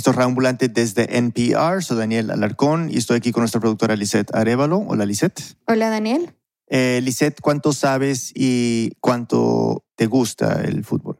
Esto es Ambulante desde NPR. Soy Daniel Alarcón y estoy aquí con nuestra productora Lisette Arevalo. Hola, Lisette. Hola, Daniel. Eh, Lisette, ¿cuánto sabes y cuánto te gusta el fútbol?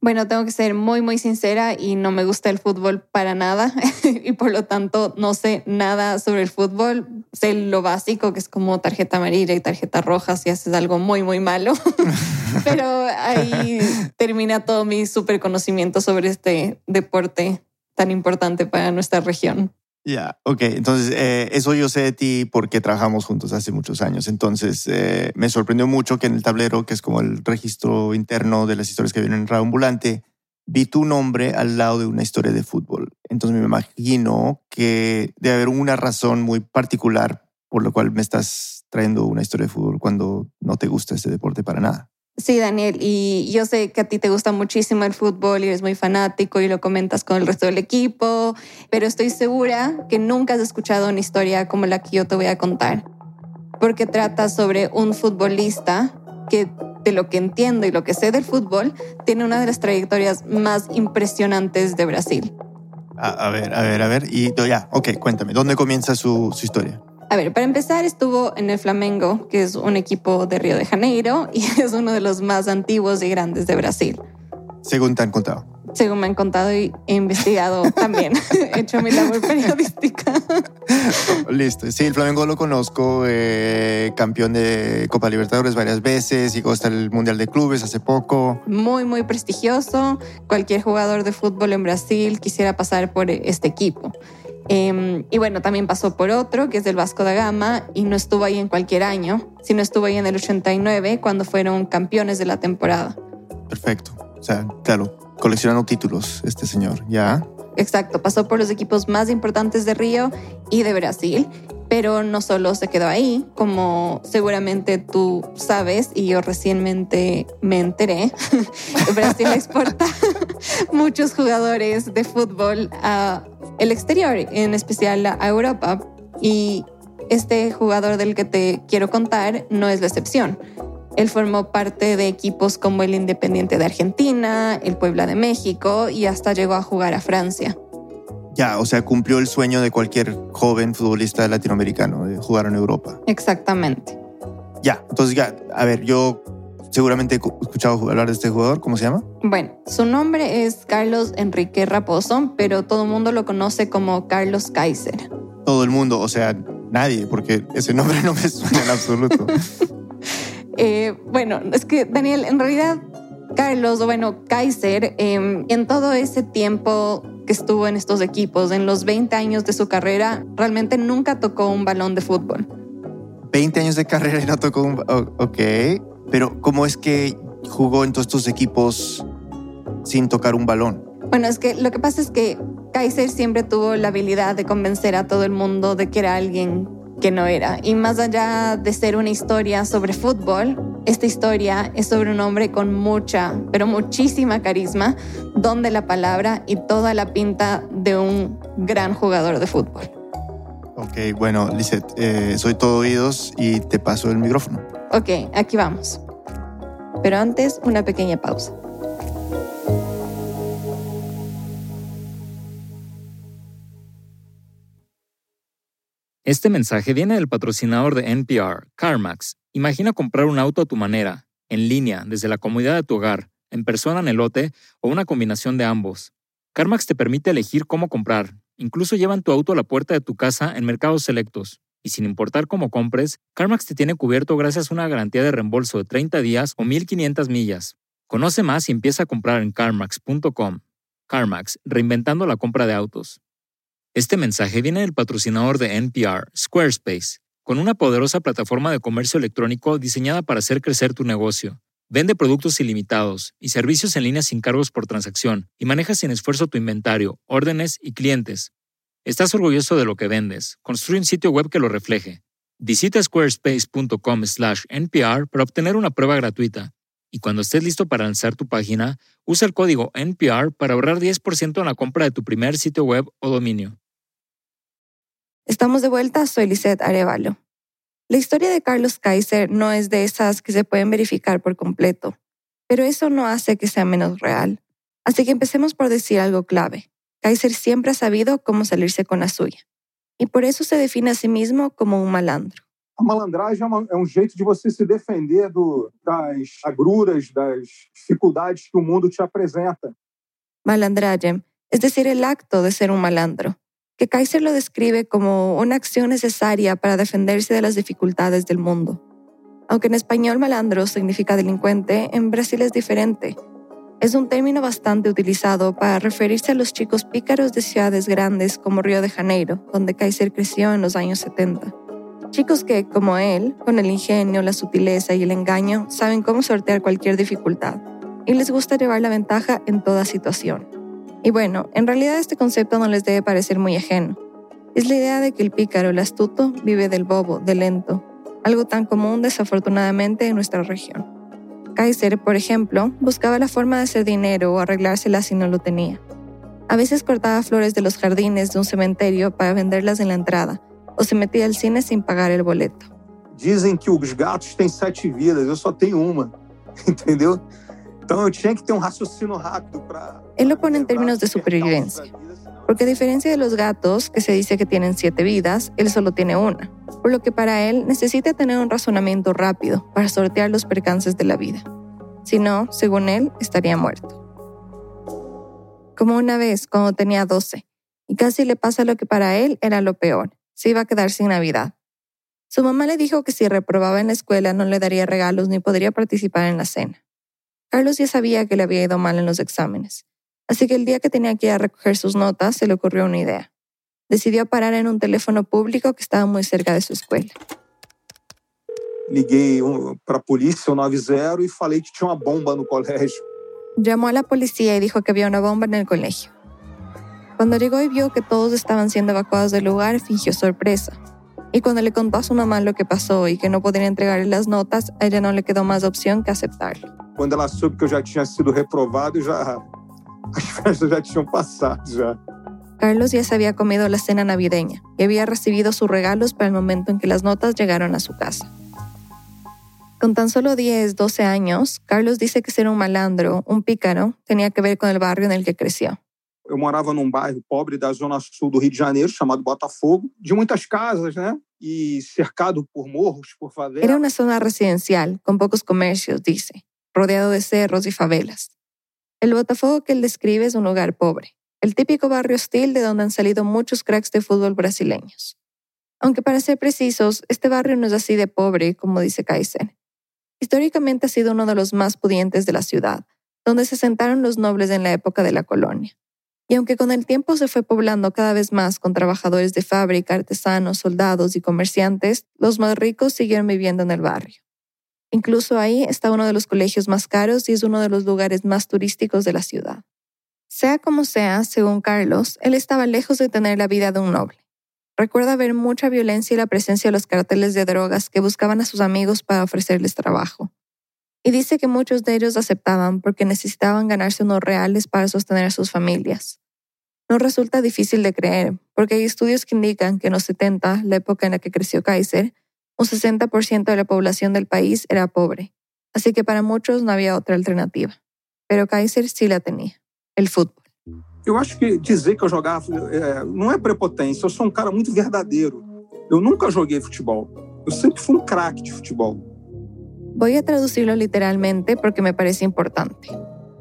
Bueno, tengo que ser muy, muy sincera y no me gusta el fútbol para nada y por lo tanto no sé nada sobre el fútbol. Sé lo básico, que es como tarjeta amarilla y tarjeta roja si haces algo muy, muy malo. Pero ahí termina todo mi super conocimiento sobre este deporte tan importante para nuestra región. Ya, ok. Entonces, eh, eso yo sé de ti porque trabajamos juntos hace muchos años. Entonces, eh, me sorprendió mucho que en el tablero, que es como el registro interno de las historias que vienen en Radio Ambulante, vi tu nombre al lado de una historia de fútbol. Entonces, me imagino que debe haber una razón muy particular por la cual me estás trayendo una historia de fútbol cuando no te gusta este deporte para nada. Sí, Daniel, y yo sé que a ti te gusta muchísimo el fútbol y eres muy fanático y lo comentas con el resto del equipo, pero estoy segura que nunca has escuchado una historia como la que yo te voy a contar, porque trata sobre un futbolista que de lo que entiendo y lo que sé del fútbol, tiene una de las trayectorias más impresionantes de Brasil. A, ver, a ver, a ver, y ya, ok, cuéntame, ¿dónde comienza su, su historia? A ver, para empezar estuvo en el Flamengo, que es un equipo de Río de Janeiro y es uno de los más antiguos y grandes de Brasil. Según te han contado. Según me han contado y he investigado también. he hecho mi labor periodística. Listo. Sí, el Flamengo lo conozco, eh, campeón de Copa Libertadores varias veces, llegó hasta el Mundial de Clubes hace poco. Muy, muy prestigioso. Cualquier jugador de fútbol en Brasil quisiera pasar por este equipo. Em, y bueno, también pasó por otro, que es del Vasco da Gama, y no estuvo ahí en cualquier año, sino estuvo ahí en el 89, cuando fueron campeones de la temporada. Perfecto. O sea, claro, coleccionando títulos este señor, ¿ya? Exacto, pasó por los equipos más importantes de Río y de Brasil, pero no solo se quedó ahí, como seguramente tú sabes y yo recientemente me enteré, Brasil exporta muchos jugadores de fútbol a el exterior, en especial a Europa. Y este jugador del que te quiero contar no es la excepción. Él formó parte de equipos como el Independiente de Argentina, el Puebla de México y hasta llegó a jugar a Francia. Ya, o sea, cumplió el sueño de cualquier joven futbolista latinoamericano de jugar en Europa. Exactamente. Ya, entonces ya, a ver, yo seguramente he escuchado hablar de este jugador. ¿Cómo se llama? Bueno, su nombre es Carlos Enrique Raposo, pero todo el mundo lo conoce como Carlos Kaiser. Todo el mundo, o sea, nadie, porque ese nombre no me suena en absoluto. Eh, bueno, es que Daniel, en realidad, Carlos, o bueno, Kaiser, em, en todo ese tiempo que estuvo en estos equipos, en los 20 años de su carrera, realmente nunca tocó un balón de fútbol. 20 años de carrera y no tocó un... Ok. Pero ¿cómo es que jugó en todos estos equipos sin tocar un balón? Bueno, es que lo que pasa es que Kaiser siempre tuvo la habilidad de convencer a todo el mundo de que era alguien que no era. Y más allá de ser una historia sobre fútbol, esta historia es sobre un hombre con mucha, pero muchísima carisma, don de la palabra y toda la pinta de un gran jugador de fútbol. Ok, bueno, Lizeth, eh, soy todo oídos y te paso el micrófono. Ok, aquí vamos. Pero antes, una pequeña pausa. Este mensaje viene del patrocinador de NPR, CarMax. Imagina comprar un auto a tu manera, en línea, desde la comodidad de tu hogar, en persona en el lote o una combinación de ambos. CarMax te permite elegir cómo comprar. Incluso llevan tu auto a la puerta de tu casa en mercados selectos y sin importar cómo compres, CarMax te tiene cubierto gracias a una garantía de reembolso de 30 días o 1500 millas. Conoce más y empieza a comprar en carmax.com. CarMax, reinventando la compra de autos. Este mensaje viene del patrocinador de NPR, Squarespace, con una poderosa plataforma de comercio electrónico diseñada para hacer crecer tu negocio. Vende productos ilimitados y servicios en línea sin cargos por transacción y maneja sin esfuerzo tu inventario, órdenes y clientes. ¿Estás orgulloso de lo que vendes? Construye un sitio web que lo refleje. Visita squarespace.com/npr para obtener una prueba gratuita. Y cuando estés listo para lanzar tu página, usa el código NPR para ahorrar 10% en la compra de tu primer sitio web o dominio. Estamos de vuelta, soy Lisette Arevalo. La historia de Carlos Kaiser no es de esas que se pueden verificar por completo, pero eso no hace que sea menos real. Así que empecemos por decir algo clave. Kaiser siempre ha sabido cómo salirse con la suya. Y por eso se define a sí mismo como un malandro. A malandragem é, um jeito de você se defender das agruras, das dificuldades que o mundo te apresenta. Malandragem, es decir, el acto de ser un malandro, que Kaiser lo describe como una acción necesaria para defenderse de las dificultades del mundo. Aunque en español malandro significa delincuente, en Brasil es diferente. Es un término bastante utilizado para referirse a los chicos pícaros de ciudades grandes como Río de Janeiro, donde Kaiser creció en los años 70. Chicos que, como él, con el ingenio, la sutileza y el engaño, saben cómo sortear cualquier dificultad y les gusta llevar la ventaja en toda situación. Y bueno, en realidad este concepto no les debe parecer muy ajeno. Es la idea de que el pícaro, el astuto, vive del bobo, del lento, algo tan común desafortunadamente en nuestra región. Kaiser, por ejemplo, buscaba la forma de hacer dinero o arreglársela si no lo tenía. A veces cortaba flores de los jardines de un cementerio para venderlas en la entrada, o se metía al cine sin pagar el boleto. Dizem que os gatos têm sete vidas, eu só tenho uma, entendeu? Então eu tinha que ter um raciocínio rápido para. Él lo pone en términos de supervivencia, porque a diferencia de los gatos, que se dice que tienen siete vidas, él solo tiene una, por lo que para él necesita tener un razonamiento rápido para sortear los percances de la vida. Si no, según él, estaría muerto. Como una vez, cuando tenía 12, y casi le pasa lo que para él era lo peor se iba a quedar sin Navidad. Su mamá le dijo que si reprobaba en la escuela no le daría regalos ni podría participar en la cena. Carlos ya sabía que le había ido mal en los exámenes, así que el día que tenía que ir a recoger sus notas se le ocurrió una idea. Decidió parar en un teléfono público que estaba muy cerca de su escuela. Liguei para a polícia, o 90, e falei que tinha uma bomba no colégio. Llamó a la policía y dijo que había una bomba en el colegio. Cuando llegó y vio que todos estaban siendo evacuados del lugar, fingió sorpresa. Y cuando le contó a su mamá lo que pasó y que no podría entregarle las notas, a ella no le quedó más opción que aceptarlo. Cuando ela soube que eu já tinha sido reprovado, já as festas já tinham passado já. Carlos ya se había comido la cena navideña y había recibido sus regalos para el momento en que las notas llegaron a su casa. Con tan solo 10, 12 años, Carlos dice que ser un malandro, un pícaro, tenía que ver con el barrio en el que creció. eu morava num bairro pobre da zona sul do Rio de Janeiro, chamado Botafogo, de muitas casas, né? E cercado por morros, por favelas. Era uma zona residencial, com poucos comércios, dice, rodeado de cerros e favelas. El Botafogo que él describe es un lugar pobre, el típico barrio hostil de donde han salido muchos cracks de fútbol brasileños. Aunque para ser precisos, este barrio no es así de pobre, como dice Kaiser. Históricamente ha sido uno de los más pudientes de la ciudad, donde se sentaron los nobles en la época de la colonia. Y aunque con el tiempo se fue poblando cada vez más con trabajadores de fábrica, artesanos, soldados y comerciantes, los más ricos siguieron viviendo en el barrio. Incluso ahí está uno de los colegios más caros y es uno de los lugares más turísticos de la ciudad. Sea como sea, según Carlos, él estaba lejos de tener la vida de un noble. Recuerda ver mucha violencia y la presencia de los carteles de drogas que buscaban a sus amigos para ofrecerles trabajo. Y dice que muchos de ellos aceptaban porque necesitaban ganarse unos reales para sostener a sus familias. No resulta difícil de creer, porque hay estudios que indican que en los 70, la época en la que creció Kaiser, un 60% de la población del país era pobre, así que para muchos no había otra alternativa. Pero Kaiser sí la tenía, el fútbol. Eu acho que dizer que eu jogava é, não é prepotência, eu sou um cara muito verdadeiro. Eu nunca joguei futebol. Eu sempre fui um craque de futebol. Voy a traducirlo literalmente porque me parece importante.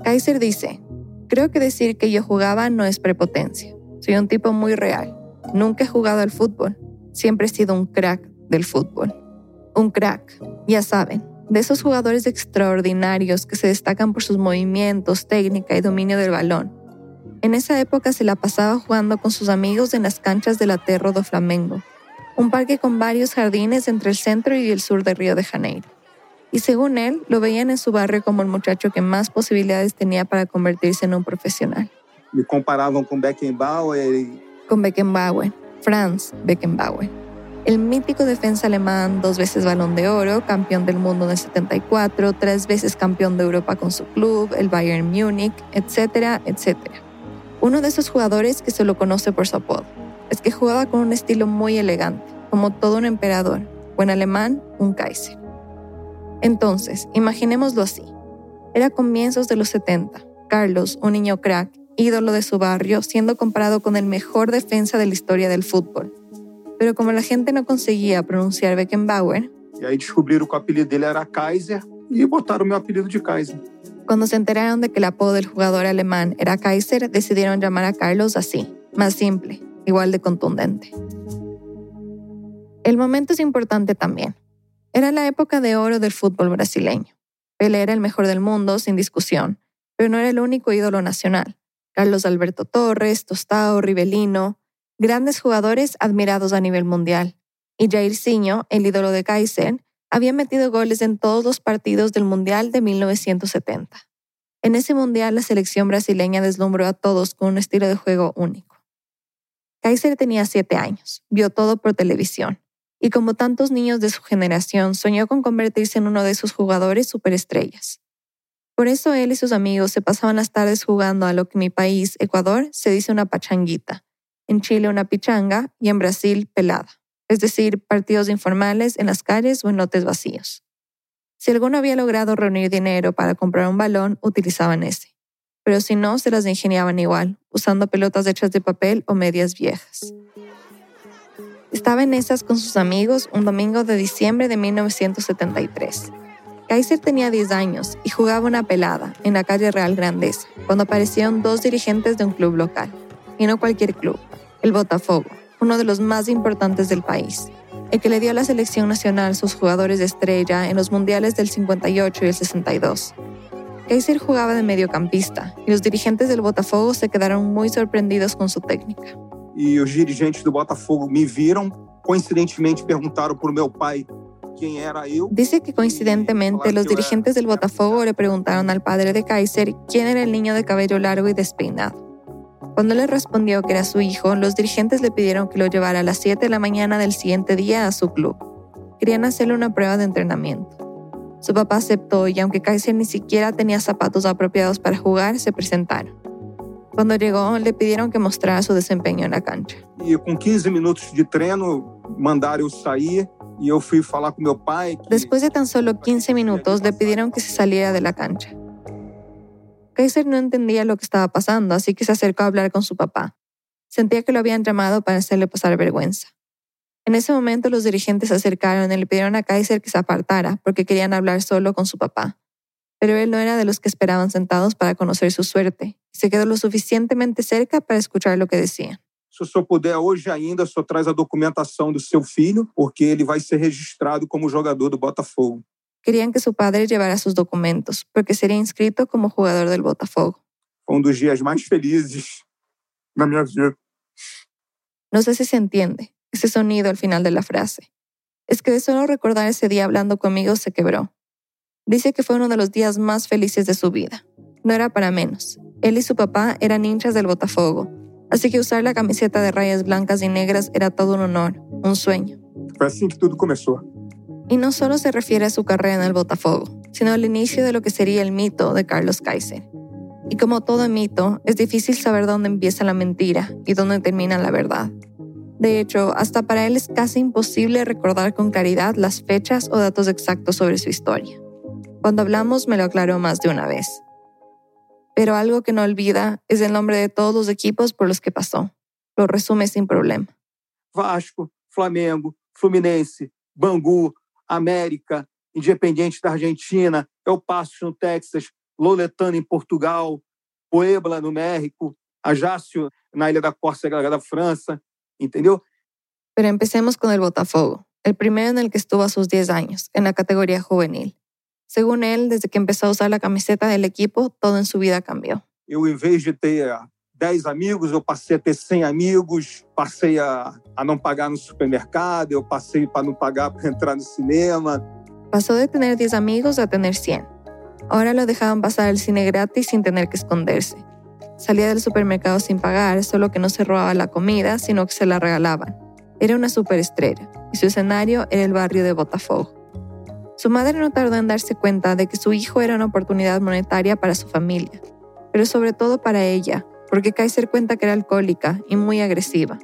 Kaiser dice, creo que decir que yo jugaba no es prepotencia. Soy un tipo muy real. Nunca he jugado al fútbol. Siempre he sido un crack del fútbol. Un crack, ya saben, de esos jugadores extraordinarios que se destacan por sus movimientos, técnica y dominio del balón. En esa época se la pasaba jugando con sus amigos en las canchas del Aterro do Flamengo, un parque con varios jardines entre el centro y el sur de Río de Janeiro y según él, lo veían en su barrio como el muchacho que más posibilidades tenía para convertirse en un profesional. Me comparaban con Beckenbauer. Con Beckenbauer, Franz Beckenbauer. El mítico defensa alemán, dos veces balón de oro, campeón del mundo en el 74, tres veces campeón de Europa con su club, el Bayern Múnich, etcétera, etcétera. Uno de esos jugadores que se lo conoce por su apodo. Es que jugaba con un estilo muy elegante, como todo un emperador, o en alemán, un Kaiser. Entonces, imaginémoslo así. Era comienzos de los 70. Carlos, un niño crack, ídolo de su barrio, siendo comparado con el mejor defensa de la historia del fútbol. Pero como la gente no conseguía pronunciar Beckenbauer, E aí descobriram que o apelido dele era Kaiser e botaram o meu apelido de Kaiser. cuando se enteraron de que el apodo del jugador alemán era Kaiser, decidieron llamar a Carlos así, más simple, igual de contundente. El momento es importante también. Era la época de oro del fútbol brasileño. Pelé era el mejor del mundo, sin discusión, pero no era el único ídolo nacional. Carlos Alberto Torres, Tostao, Rivelino, grandes jugadores admirados a nivel mundial. Y Jairzinho, el ídolo de Kaiser, había metido goles en todos los partidos del Mundial de 1970. En ese Mundial la selección brasileña deslumbró a todos con un estilo de juego único. Kaiser tenía siete años, vio todo por televisión, y como tantos niños de su generación, soñó con convertirse en uno de sus jugadores superestrellas. Por eso él y sus amigos se pasaban las tardes jugando a lo que en mi país, Ecuador, se dice una pachanguita, en Chile una pichanga y en Brasil pelada, es decir, partidos informales en las calles o en lotes vacíos. Si alguno había logrado reunir dinero para comprar un balón, utilizaban ese. Pero si no, se las ingeniaban igual, usando pelotas hechas de papel o medias viejas. Estaba en esas con sus amigos un domingo de diciembre de 1973. Kaiser tenía 10 años y jugaba una pelada en la calle Real Grandeza, cuando aparecieron dos dirigentes de un club local, y no cualquier club, el Botafogo, uno de los más importantes del país, el que le dio a la selección nacional sus jugadores de estrella en los mundiales del 58 y el 62. Kaiser jugaba de mediocampista y los dirigentes del Botafogo se quedaron muy sorprendidos con su técnica. E os dirigentes do Botafogo me viram, coincidentemente perguntaram pro meu pai quem era eu. Dice que coincidentemente los dirigentes del Botafogo le preguntaron al padre de Kaiser quién era el niño de cabello largo y despeinado. Cuando le respondió que era su hijo, los dirigentes le pidieron que lo llevara a las 7 de la mañana del siguiente día a su club. Querían hacerle una prueba de entrenamiento. Su papá aceptó y aunque Kaiser ni siquiera tenía zapatos apropiados para jugar, se presentaron. Cuando llegó, le pidieron que mostrara su desempeño en la cancha. E com 15 minutos de treino, mandaram eu sair e eu fui falar com meu pai. Que Después de tan solo 15 minutos, le pidieron que se saliera de la cancha. Kaiser no entendía lo que estaba pasando, así que se acercó a hablar con su papá. Sentía que lo habían llamado para hacerle pasar vergüenza. En ese momento los dirigentes se acercaron y le pidieron a Kaiser que se apartara porque querían hablar solo con su papá. Pero él no era de los que esperaban sentados para conocer su suerte y se quedó lo suficientemente cerca para escuchar lo que decían. se o senhor puder hoje ainda, senhor traz a documentação do seu filho, porque ele vai ser registrado como jogador do Botafogo. Querían que su padre llevara sus documentos porque sería inscrito como jugador del Botafogo. Foi um dos dias mais felizes da minha vida. No sé si se entiende ese sonido al final de la frase. Es que de solo recordar ese día hablando conmigo se quebró. Dice que fue uno de los días más felices de su vida. No era para menos. Él y su papá eran hinchas del Botafogo, así que usar la camiseta de rayas blancas y negras era todo un honor, un sueño. Foi assim que tudo começou. Y no solo se refiere a su carrera en el Botafogo, sino al inicio de lo que sería el mito de Carlos Kaiser. Y como todo mito, es difícil saber dónde empieza la mentira y dónde termina la verdad. De hecho, hasta para él es casi imposible recordar con claridad las fechas o datos exactos sobre su historia. Cuando hablamos me lo aclaró más de una vez. Pero algo que no olvida es el nombre de todos los equipos por los que pasó. Lo resume sin problema. Vasco, Flamengo, Fluminense, Bangu, América, Independiente da Argentina, El Paso no Texas, Loletano em Portugal, Puebla no México, Ajaccio na Ilha da Córcega da França, entendeu? Pero empecemos con el Botafogo, el primero en el que estuvo a sus 10 años, en la categoría juvenil. Según él, desde que empezó a usar la camiseta del equipo, todo en su vida cambió. Eu, em vez de ter 10 amigos, eu passei a ter 100 amigos, passei a, a não pagar no supermercado, eu passei para não pagar para entrar no cinema. Pasó de tener 10 amigos a tener 100. Ahora lo dejaban pasar al cine gratis sin tener que esconderse. Salía del supermercado sin pagar, solo que no se robaba la comida, sino que se la regalaban. Era una superestrella y su escenario era el barrio de Botafogo. Su madre no tardó en darse cuenta de que su hijo era una oportunidad monetaria para su familia, pero sobre todo para ella, porque Kaiser cuenta que era alcohólica y muy agresiva.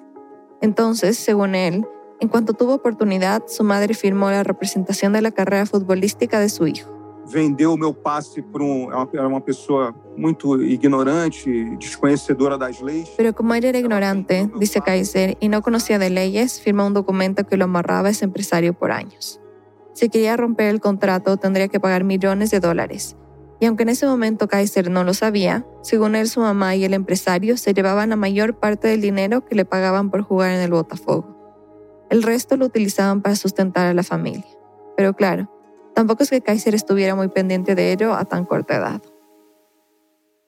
Entonces, según él, en cuanto tuvo oportunidad, su madre firmó la representación de la carrera futbolística de su hijo. vendeu o meu passe por um, era uma pessoa muito ignorante, desconhecedora das leis. Pero como él era ignorante, dice Kaiser, y no conocía de leyes, firmó un documento que lo amarraba a ese empresario por años. Si quería romper el contrato, tendría que pagar millones de dólares. Y aunque en ese momento Kaiser no lo sabía, según él su mamá y el empresario se llevaban la mayor parte del dinero que le pagaban por jugar en el Botafogo. El resto lo utilizaban para sustentar a la familia. Pero claro, tampoco es que Kaiser estuviera muy pendiente de ello a tan corta edad.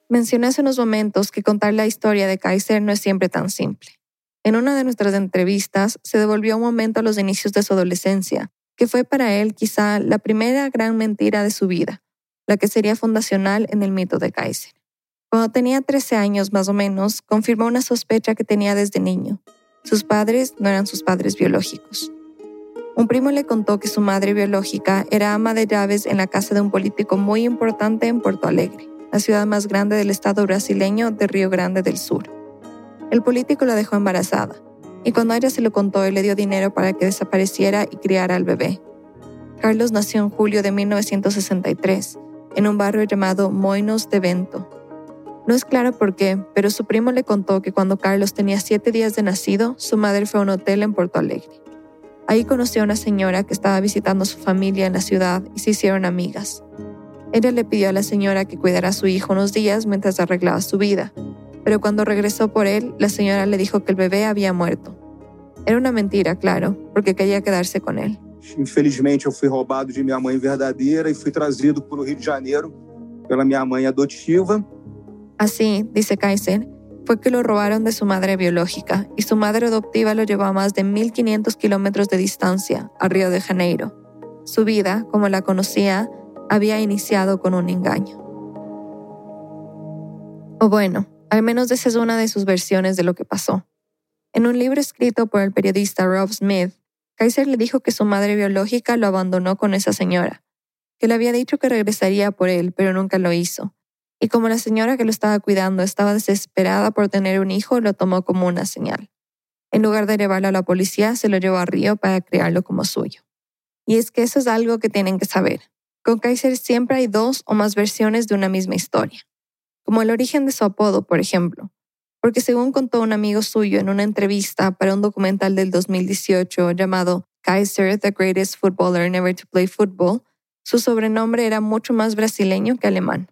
Mencioné hace unos momentos que contar la historia de Kaiser no es siempre tan simple. En una de nuestras entrevistas se devolvió un momento a los inicios de su adolescencia, que fue para él quizá la primera gran mentira de su vida, la que sería fundacional en el mito de Kaiser. Cuando tenía 13 años más o menos, confirmó una sospecha que tenía desde niño. Sus padres no eran sus padres biológicos. Un primo le contó que su madre biológica era ama de llaves en la casa de un político muy importante en Porto Alegre, la ciudad más grande del estado brasileño de Río Grande del Sur. El político la dejó embarazada, y cuando ella se lo contó, él le dio dinero para que desapareciera y criara al bebé. Carlos nació en julio de 1963, en un barrio llamado Moinos de Vento. No es claro por qué, pero su primo le contó que cuando Carlos tenía siete días de nacido, su madre fue a un hotel en Porto Alegre. Ahí conoció a una señora que estaba visitando a su familia en la ciudad y se hicieron amigas. Ella le pidió a la señora que cuidara a su hijo unos días mientras arreglaba su vida, pero cuando regresó por él, la señora le dijo que el bebé había muerto. Era una mentira, claro, porque quería quedarse con él. Infelizmente, eu fui roubado de minha mãe verdadeira e fui trazido para o Rio de Janeiro pela minha mãe adotiva. Así, dice Kaiser, fue que lo robaron de su madre biológica y su madre adoptiva lo llevó a más de 1.500 kilómetros de distancia, a Río de Janeiro. Su vida, como la conocía, había iniciado con un engaño. O bueno, al menos esa es una de sus versiones de lo que pasó. En un libro escrito por el periodista Rob Smith, Kaiser le dijo que su madre biológica lo abandonó con esa señora, que le había dicho que regresaría por él, pero nunca lo hizo. Y como la señora que lo estaba cuidando estaba desesperada por tener un hijo, lo tomó como una señal. En lugar de llevarlo a la policía, se lo llevó a Río para criarlo como suyo. Y es que eso es algo que tienen que saber. Con Kaiser siempre hay dos o más versiones de una misma historia como el origen de su apodo, por ejemplo, porque según contó un amigo suyo en una entrevista para un documental del 2018 llamado Kaiser, the Greatest Footballer Never to Play Football, su sobrenombre era mucho más brasileño que alemán.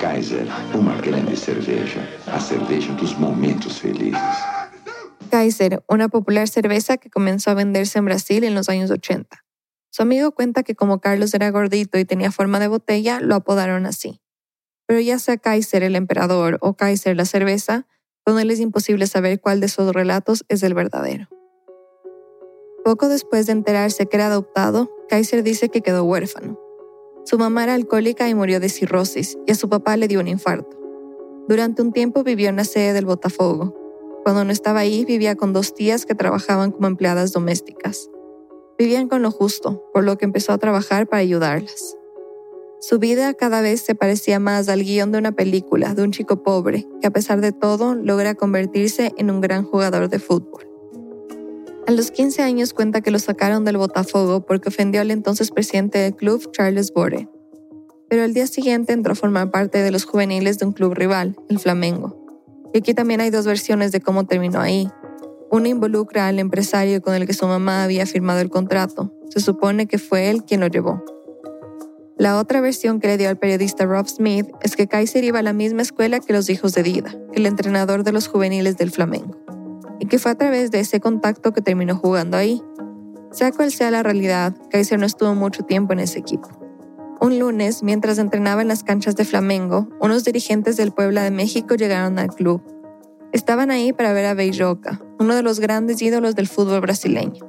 Kaiser, uma grande cerveja, a cerveja dos momentos felizes. Kaiser, una popular cerveza que comenzó a venderse en Brasil en los años 80. Su amigo cuenta que como Carlos era gordito y tenía forma de botella, lo apodaron así. Pero ya sea Kaiser el emperador o Kaiser la cerveza, con él es imposible saber cuál de esos relatos es el verdadero. Poco después de enterarse que era adoptado, Kaiser dice que quedó huérfano. Su mamá era alcohólica y murió de cirrosis, y a su papá le dio un infarto. Durante un tiempo vivió en la sede del Botafogo. Cuando no estaba ahí, vivía con dos tías que trabajaban como empleadas domésticas. Vivían con lo justo, por lo que empezó a trabajar para ayudarlas. Su vida cada vez se parecía más al guion de una película de un chico pobre que a pesar de todo logra convertirse en un gran jugador de fútbol. A los 15 años cuenta que lo sacaron del Botafogo porque ofendió al entonces presidente del club, Charles Bore. Pero al día siguiente entró a formar parte de los juveniles de un club rival, el Flamengo. Y aquí también hay dos versiones de cómo terminó ahí, una involucra al empresario con el que su mamá había firmado el contrato. Se supone que fue él quien lo llevó. La otra versión que le dio al periodista Rob Smith es que Kaiser iba a la misma escuela que los hijos de Dida, el entrenador de los juveniles del Flamengo, y que fue a través de ese contacto que terminó jugando ahí. Sea cual sea la realidad, Kaiser no estuvo mucho tiempo en ese equipo. Un lunes, mientras entrenaba en las canchas de Flamengo, unos dirigentes del Puebla de México llegaron al club Estaban ahí para ver a Beijoca, uno de los grandes ídolos del fútbol brasileño.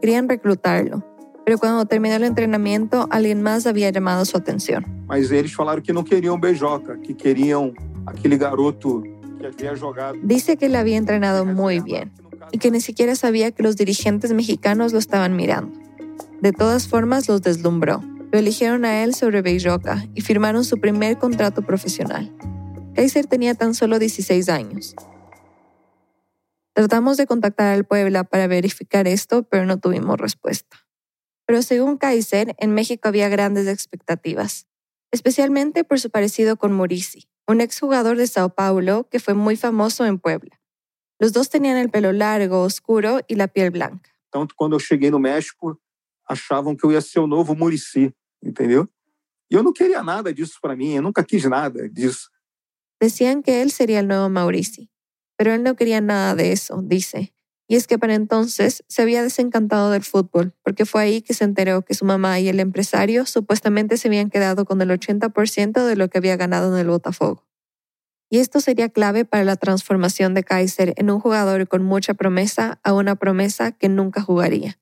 Querían reclutarlo, pero cuando terminó el entrenamiento, alguien más había llamado su atención. Mas eles falaram que no querían Beijoca, que querían aquele garoto que había jogado. Dice que él había entrenado muy bien y que ni siquiera sabía que los dirigentes mexicanos lo estaban mirando. De todas formas, los deslumbró. Lo eligieron a él sobre Beijoca y firmaron su primer contrato profesional. Kaiser tenía tan solo 16 años Tratamos de contactar al Puebla para verificar esto, pero no tuvimos respuesta. Pero según Kaiser, en México había grandes expectativas, especialmente por su parecido con Murici, un exjugador de Sao Paulo que fue muy famoso en Puebla. Los dos tenían el pelo largo, oscuro y la piel blanca. Tanto quando eu cheguei no México, achavam que eu ia ser o novo Murici, entendeu? E eu não queria nada disso para mim, eu nunca quis nada disso. Decían que él sería el nuevo Maurici, pero él no quería nada de eso, dice. Y es que para entonces se había desencantado del fútbol, porque fue ahí que se enteró que su mamá y el empresario supuestamente se habían quedado con el 80% de lo que había ganado en el Botafogo. Y esto sería clave para la transformación de Kaiser en un jugador con mucha promesa a una promesa que nunca jugaría.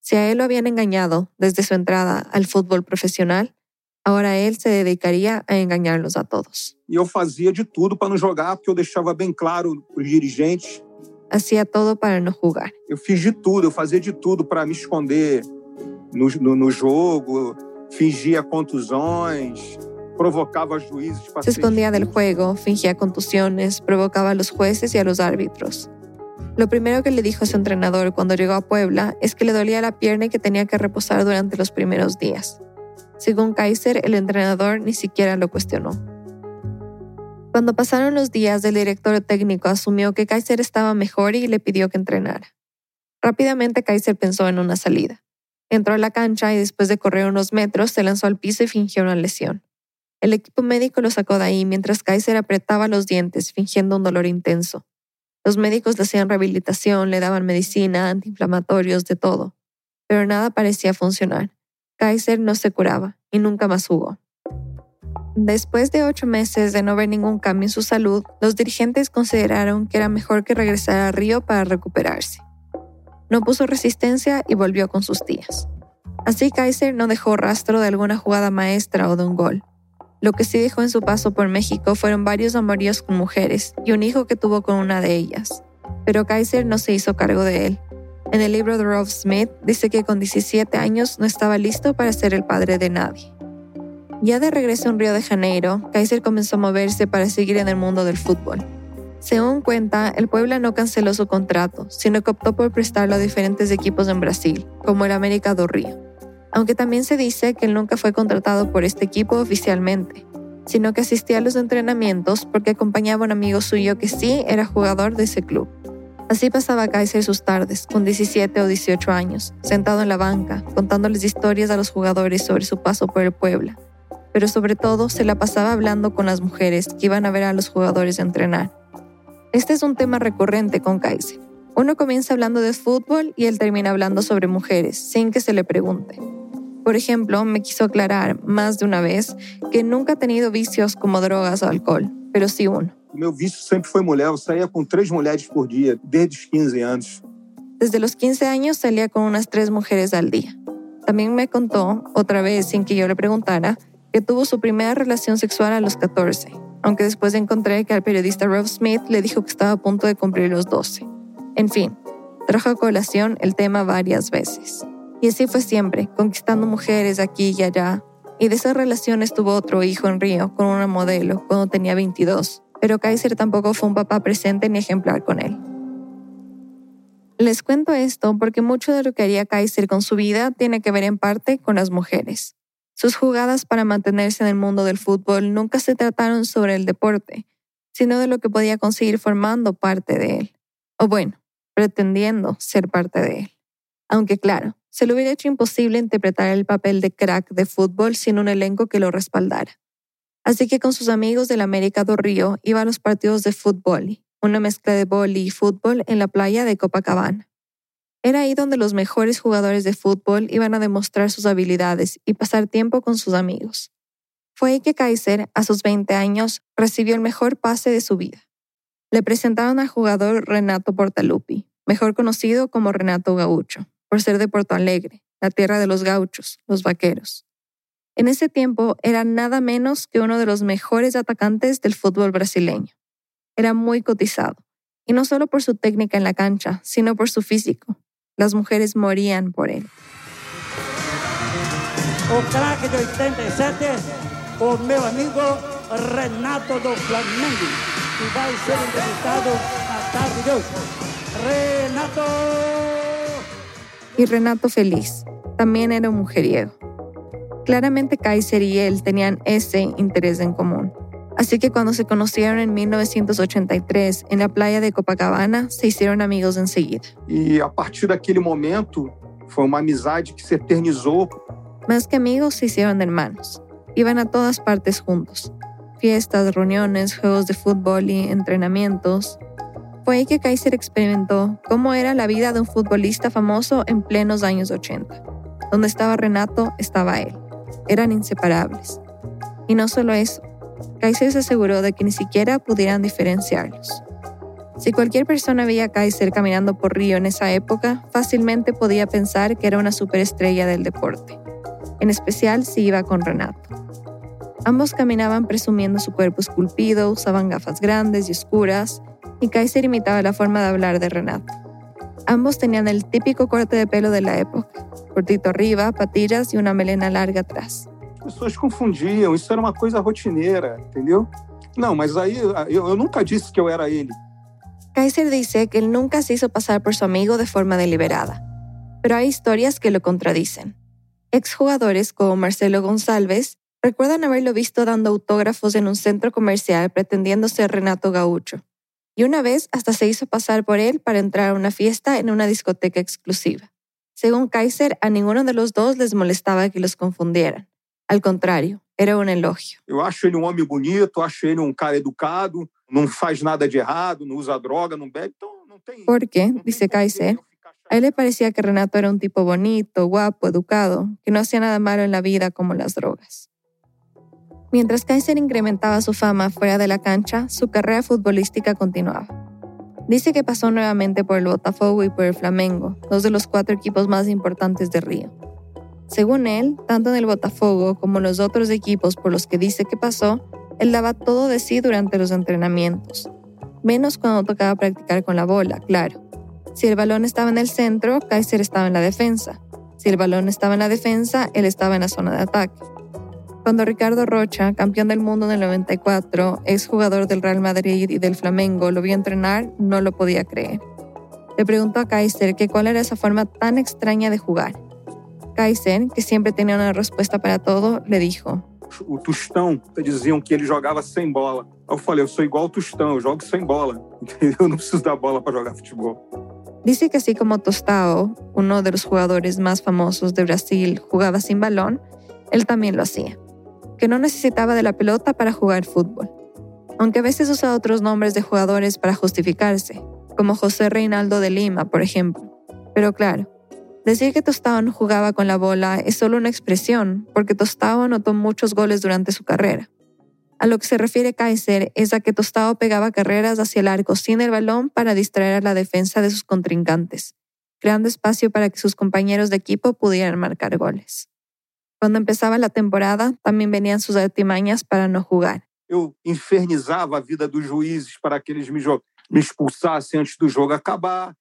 Si a él lo habían engañado desde su entrada al fútbol profesional, ahora él se dedicaría a engañarlos a todos. E eu fazia de tudo para não jogar, porque eu deixava bem claro para os dirigentes. Hacía todo para no jugar. Eu fiz de tudo, eu fazia de tudo para me esconder no, no, no jogo, fingia contusões, provocava juízes para Se escondía del juego, fingía contusiones, provocaba a los jueces y a los árbitros. Lo primero que le dijo a su entrenador cuando llegó a Puebla es que le dolía la pierna y que tenía que reposar durante los primeros días. Según Kaiser, el entrenador ni siquiera lo cuestionó. Cuando pasaron los días, el director técnico asumió que Kaiser estaba mejor y le pidió que entrenara. Rápidamente Kaiser pensó en una salida. Entró a la cancha y después de correr unos metros se lanzó al piso y fingió una lesión. El equipo médico lo sacó de ahí mientras Kaiser apretaba los dientes, fingiendo un dolor intenso. Los médicos le hacían rehabilitación, le daban medicina, antiinflamatorios, de todo. Pero nada parecía funcionar. Kaiser no se curaba y nunca más jugó. Después de ocho meses de no ver ningún cambio en su salud, los dirigentes consideraron que era mejor que regresara a Río para recuperarse. No puso resistencia y volvió con sus tías. Así Kaiser no dejó rastro de alguna jugada maestra o de un gol. Lo que sí dejó en su paso por México fueron varios amoríos con mujeres y un hijo que tuvo con una de ellas. Pero Kaiser no se hizo cargo de él. En el libro de Rolf Smith dice que con 17 años no estaba listo para ser el padre de nadie. Ya de regreso en Río de Janeiro, Kaiser comenzó a moverse para seguir en el mundo del fútbol. Según cuenta, el Puebla no canceló su contrato, sino que optó por prestarlo a diferentes equipos en Brasil, como el América do Río. Aunque también se dice que él nunca fue contratado por este equipo oficialmente, sino que asistía a los entrenamientos porque acompañaba a un amigo suyo que sí era jugador de ese club. Así pasaba Kaiser sus tardes, con 17 o 18 años, sentado en la banca, contándoles historias a los jugadores sobre su paso por el Puebla. Pero sobre todo se la pasaba hablando con las mujeres que iban a ver a los jugadores entrenar. Este es un tema recurrente con Kaiser. Uno comienza hablando de fútbol y él termina hablando sobre mujeres, sin que se le pregunte. Por ejemplo, me quiso aclarar más de una vez que nunca ha tenido vicios como drogas o alcohol, pero sí uno. O meu vício sempre foi mulher. Eu saía com três mulheres por dia, desde os 15 anos. Desde los 15 años salía con unas tres mujeres al día. También me contó, otra vez sin que yo le preguntara, que tuvo su primera relación sexual a los 14, aunque después encontré que al periodista Rob Smith le dijo que estaba a punto de cumplir los 12. En fin, trajo a colación el tema varias veces. Y así fue siempre, conquistando mujeres aquí y allá. Y de esas relaciones tuvo otro hijo en Río con una modelo cuando tenía 22, pero Kaiser tampoco fue un papá presente ni ejemplar con él. Les cuento esto porque mucho de lo que haría Kaiser con su vida tiene que ver en parte con las mujeres. Sus jugadas para mantenerse en el mundo del fútbol nunca se trataron sobre el deporte, sino de lo que podía conseguir formando parte de él. O bueno, pretendiendo ser parte de él. Aunque claro, se le hubiera hecho imposible interpretar el papel de crack de fútbol sin un elenco que lo respaldara. Así que con sus amigos del América do Río iba a los partidos de fútbol, una mezcla de boli y fútbol en la playa de Copacabana. Era ahí donde los mejores jugadores de fútbol iban a demostrar sus habilidades y pasar tiempo con sus amigos. Fue ahí que Kaiser, a sus 20 años, recibió el mejor pase de su vida. Le presentaron al jugador Renato Portaluppi, mejor conocido como Renato Gaucho, por ser de Porto Alegre, la tierra de los gauchos, los vaqueros. En ese tiempo era nada menos que uno de los mejores atacantes del fútbol brasileño. Era muy cotizado, y no solo por su técnica en la cancha, sino por su físico. Las mujeres morían por él. o craque de 87, o meu amigo Renato do Flamengo, que vai ser entrevistado aqui tarde de hoje. Renato! Y Renato feliz. También era un mujeriego. Claramente Kaiser y él tenían ese interés en común. Así que cuando se conocieron en 1983 en la playa de Copacabana, se hicieron amigos enseguida. E a partir daquele momento, foi uma amizade que se eternizou. Más que amigos, se hicieron hermanos. Iban a todas partes juntos. Fiestas, reuniones, juegos de fútbol y entrenamientos. Fue ahí que Kaiser experimentó cómo era la vida de un futbolista famoso en plenos años 80. Donde estaba Renato, estaba él. Eran inseparables. Y no solo eso, Kaiser se aseguró de que ni siquiera pudieran diferenciarlos. Si cualquier persona veía a Kaiser caminando por Río en esa época, fácilmente podía pensar que era una superestrella del deporte, en especial si iba con Renato. Ambos caminaban presumiendo su cuerpo esculpido, usaban gafas grandes y oscuras, y Kaiser imitaba la forma de hablar de Renato. Ambos tenían el típico corte de pelo de la época, cortito arriba, patillas y una melena larga atrás. As pessoas confundiam, isso era uma coisa rotineira, entendeu? Não, mas aí eu, eu nunca disse que eu era ele. Kaiser dice que él nunca se hizo pasar por su amigo de forma deliberada, pero hay historias que lo contradicen. Exjugadores como Marcelo González recuerdan haberlo visto dando autógrafos en un centro comercial pretendiendo ser Renato Gaucho, y una vez hasta se hizo pasar por él para entrar a una fiesta en una discoteca exclusiva. Según Kaiser, a ninguno de los dos les molestaba que los confundieran. Al contrario, era un elogio. Eu acho ele um homem bonito, acho ele um cara educado, não faz nada de errado, não usa droga, não bebe, então não tem. Porque, dice Kaiser, A él le parecía que Renato era un tipo bonito, guapo, educado, que no hacía nada malo en la vida como las drogas. Mientras Kaiser incrementaba su fama fuera de la cancha, su carrera futbolística continuaba. Dice que pasó nuevamente por el Botafogo y por el Flamengo, dos de los cuatro equipos más importantes de Río. Según él, tanto en el Botafogo como en los otros equipos por los que dice que pasó, él daba todo de sí durante los entrenamientos, menos cuando tocaba practicar con la bola, claro. Si el balón estaba en el centro, Kaiser estaba en la defensa. Si el balón estaba en la defensa, él estaba en la zona de ataque. Cuando Ricardo Rocha, campeón del mundo en el 94, exjugador del Real Madrid y del Flamengo, lo vio entrenar, no lo podía creer. Le preguntó a Kaiser que cuál era esa forma tan extraña de jugar. Kaiser, que siempre tenía una respuesta para todo, le dijo, O Tostão diziam que ele jogava sem bola. Eu falei, eu sou igual o Tostão, eu jogo sem bola. Entendeu? Eu não preciso bola para jogar futebol. Dice que así como Tostao, uno de los jugadores más famosos de Brasil, jugaba sin balón, él también lo hacía. Que no necesitaba de la pelota para jugar fútbol. Aunque a veces usa otros nombres de jugadores para justificarse, como José Reinaldo de Lima, por ejemplo. Pero claro, decir que Tostao no jugaba con la bola es solo una expresión, porque Tostao anotó muchos goles durante su carrera. A lo que se refiere Kaiser es a que Tostao pegaba carreras hacia el arco sin el balón para distraer a la defensa de sus contrincantes, creando espacio para que sus compañeros de equipo pudieran marcar goles. Cuando empezaba la temporada, también venían sus artimañas para no jugar. Eu infernizava a vida dos juízes para que eles me, me antes do jogo acabar.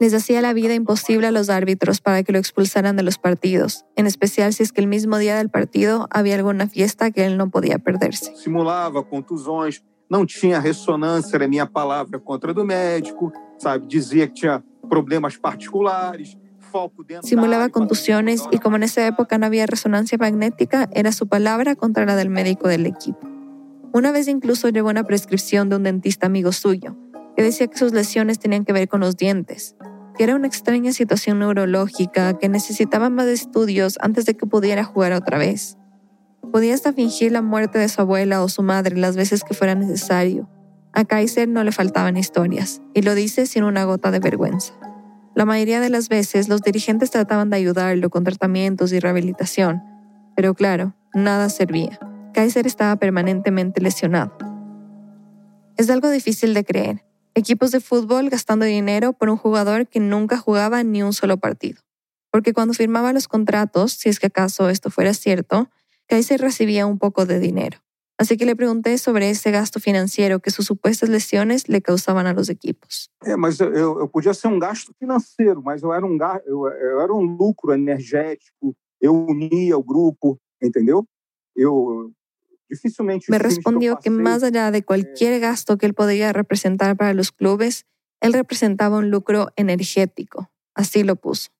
Les hacía la vida imposible a los árbitros para que lo expulsaran de los partidos, en especial si es que el mismo día del partido había alguna fiesta que él no podía perderse. simulava contusões, não tinha ressonância era minha palavra contra do médico, sabe? Dizia que tinha problemas particulares, Simulaba contusiones y como en esa época no había resonancia magnética, era su palabra contra la del médico del equipo. Una vez incluso llevó una prescripción de un dentista amigo suyo, que decía que sus lesiones tenían que ver con los dientes, que era una extraña situación neurológica que necesitaba más estudios antes de que pudiera jugar otra vez. Podía hasta fingir la muerte de su abuela o su madre las veces que fuera necesario. A Kaiser no le faltaban historias, y lo dice sin una gota de vergüenza. La mayoría de las veces los dirigentes trataban de ayudarlo con tratamientos y rehabilitación, pero claro, nada servía. Kaiser estaba permanentemente lesionado. Es algo difícil de creer. Equipos de fútbol gastando dinero por un jugador que nunca jugaba ni un solo partido. Porque cuando firmaba los contratos, si es que acaso esto fuera cierto, Kaiser recibía un poco de dinero. Así que le pregunté sobre ese gasto financiero que sus supuestas lesiones le causaban a los equipos. É, mas eu, eu ser um gasto financeiro, mas eu era um, eu, eu era um lucro energético, eu unia o grupo, entendeu? Eu Me respondió que más allá de cualquier gasto que él podía representar para los clubes, él representaba un lucro energético, así lo puso.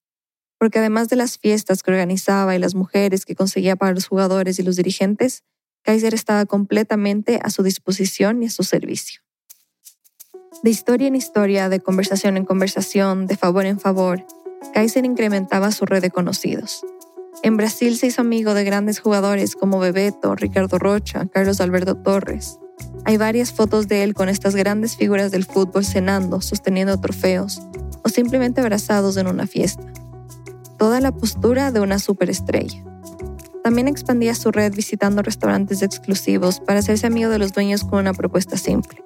Porque además de las fiestas que organizaba y las mujeres que conseguía para los jugadores y los dirigentes, Kaiser estaba completamente a su disposición y a su servicio. De historia en historia, de conversación en conversación, de favor en favor, Kaiser incrementaba su red de conocidos. En Brasil se hizo amigo de grandes jugadores como Bebeto, Ricardo Rocha, Carlos Alberto Torres. Hay varias fotos de él con estas grandes figuras del fútbol cenando, sosteniendo trofeos o simplemente abrazados en una fiesta. Toda la postura de una superestrella. También expandía su red visitando restaurantes exclusivos para hacerse amigo de los dueños con una propuesta simple.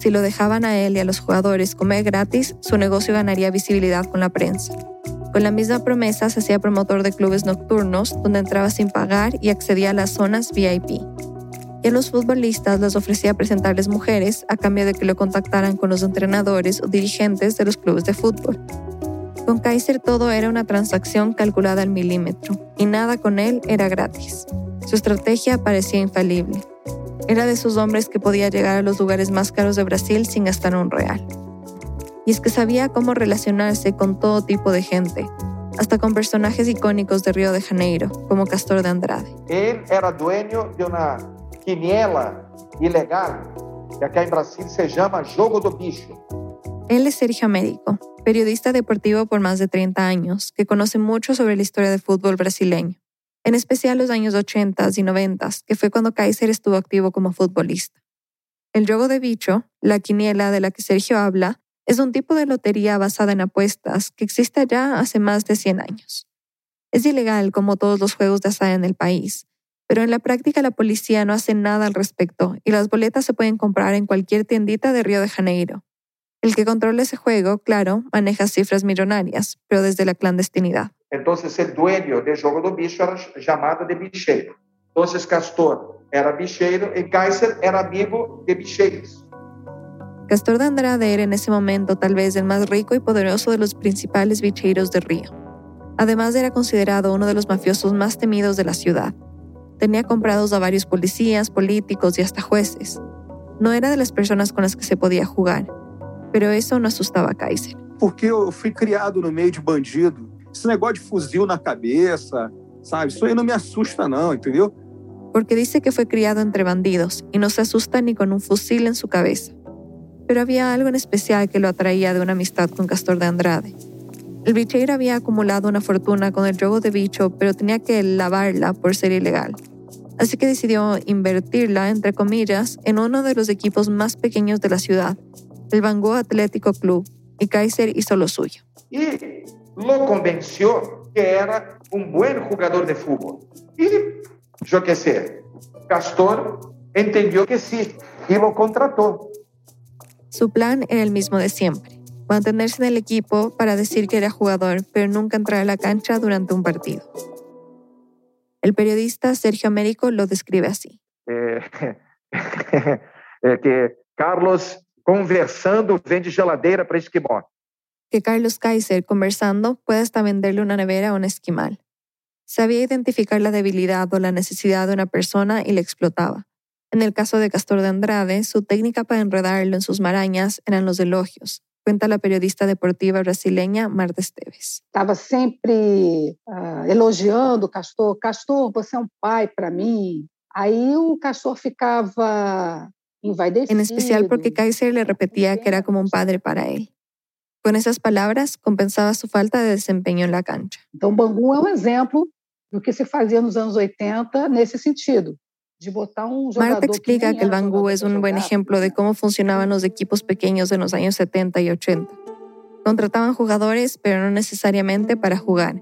Si lo dejaban a él y a los jugadores comer gratis, su negocio ganaría visibilidad con la prensa. Con la misma promesa se hacía promotor de clubes nocturnos donde entraba sin pagar y accedía a las zonas VIP. Y a los futbolistas les ofrecía presentarles mujeres a cambio de que lo contactaran con los entrenadores o dirigentes de los clubes de fútbol. Con Kaiser todo era una transacción calculada al milímetro y nada con él era gratis. Su estrategia parecía infalible. Era de esos hombres que podía llegar a los lugares más caros de Brasil sin gastar un real y es que sabía cómo relacionarse con todo tipo de gente, hasta con personajes icónicos de Río de Janeiro, como Castor de Andrade. Él era dueño de una quiniela ilegal, que acá en Brasil se llama Jogo do Bicho. Él es Sergio Américo, periodista deportivo por más de 30 años, que conoce mucho sobre la historia del fútbol brasileño, en especial los años 80 y 90, que fue cuando Kaiser estuvo activo como futbolista. El Jogo de Bicho, la quiniela de la que Sergio habla, es un tipo de lotería basada en apuestas que existe ya hace más de 100 años. Es ilegal como todos los juegos de azar en el país, pero en la práctica la policía no hace nada al respecto y las boletas se pueden comprar en cualquier tiendita de Río de Janeiro. El que controla ese juego, claro, maneja cifras millonarias, pero desde la clandestinidad. Entonces el dueño del juego do bicho era llamado de bicheiro. Entonces Castor era bicheiro y Kaiser era amigo de bicheiros. Castor de Andrade era en ese momento tal vez el más rico y poderoso de los principales bicheiros de Río. Además era considerado uno de los mafiosos más temidos de la ciudad. Tenía comprados a varios policías, políticos y hasta jueces. No era de las personas con las que se podía jugar, pero eso no asustaba a Kaiser. Porque eu fui criado no meio de bandido. Esse negócio de fuzil na cabeça, sabe? Isso aí não me assusta não, entendeu? Porque dice que fue criado entre bandidos y no se asusta ni con un fusil en su cabeza pero había algo en especial que lo atraía de una amistad con Castor de Andrade. El bicheiro había acumulado una fortuna con el juego de bicho, pero tenía que lavarla por ser ilegal. Así que decidió invertirla, entre comillas, en uno de los equipos más pequeños de la ciudad, el Bangú Atlético Club, y Kaiser hizo lo suyo. Y lo convenció que era un buen jugador de fútbol. Y yo qué sé, Castor entendió que sí y lo contrató. Su plan era el mismo de siempre, mantenerse en el equipo para decir que era jugador, pero nunca entrar a la cancha durante un partido. El periodista Sergio Américo lo describe así. Eh, eh, que Carlos conversando vende geladeira para esquimal. Que Carlos Kaiser conversando puede hasta venderle una nevera a un esquimal. Sabía identificar la debilidad o la necesidad de una persona y la explotaba. En el caso de Castor de Andrade, su técnica para enredarlo en sus marañas eran los elogios, cuenta la periodista deportiva brasileña Marta Esteves. Estaba siempre uh, elogiando Castor. Castor, você é um pai para mim. Aí o Castor ficava envaidecido. En especial porque Kaiser le repetía que era como un padre para él. Con esas palabras, compensaba su falta de desempeño en la cancha. Então, Bangu é um exemplo do que se fazia nos anos 80 nesse sentido. Marta explica que el Bangú es un buen ejemplo de cómo funcionaban los equipos pequeños en los años 70 y 80. Contrataban jugadores, pero no necesariamente para jugar,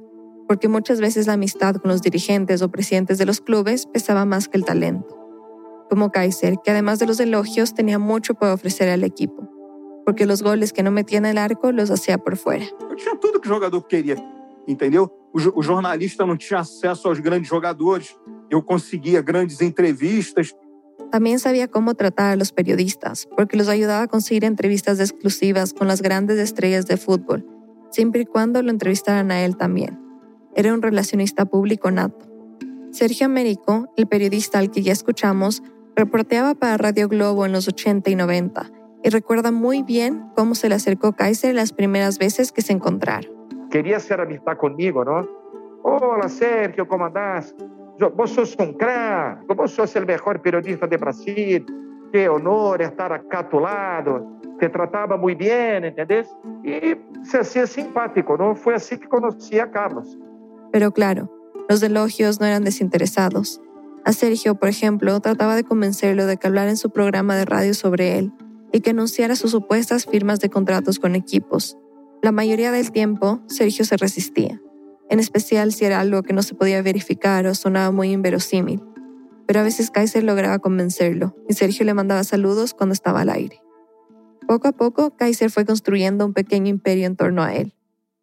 porque muchas veces la amistad con los dirigentes o presidentes de los clubes pesaba más que el talento. Como Kaiser, que además de los elogios tenía mucho para ofrecer al equipo, porque los goles que no metía en el arco los hacía por fuera. Yo todo que jugador quería, entendeu? O, jornalista no tinha acesso aos grandes jogadores. Yo conseguía grandes entrevistas. También sabía cómo tratar a los periodistas, porque los ayudaba a conseguir entrevistas exclusivas con las grandes estrellas de fútbol, siempre y cuando lo entrevistaran a él también. Era un relacionista público nato. Sergio Américo, el periodista al que ya escuchamos, reporteaba para Radio Globo en los 80 y 90 y recuerda muy bien cómo se le acercó Kaiser las primeras veces que se encontraron. Quería hacer amistad conmigo, ¿no? Hola, Sergio, ¿cómo andás? Vos sos un crack, vos sos el mejor periodista de Brasil. Qué honor estar acá a tu lado. Te trataba muy bien, ¿entendés? Y se hacía simpático, ¿no? Fue así que conocí a Carlos. Pero claro, los elogios no eran desinteresados. A Sergio, por ejemplo, trataba de convencerlo de que hablara en su programa de radio sobre él y que anunciara sus supuestas firmas de contratos con equipos. La mayoría del tiempo, Sergio se resistía, en especial si era algo que no se podía verificar o sonaba muy inverosímil. Pero a veces Kaiser lograba convencerlo y Sergio le mandaba saludos cuando estaba al aire. Poco a poco, Kaiser fue construyendo un pequeño imperio en torno a él.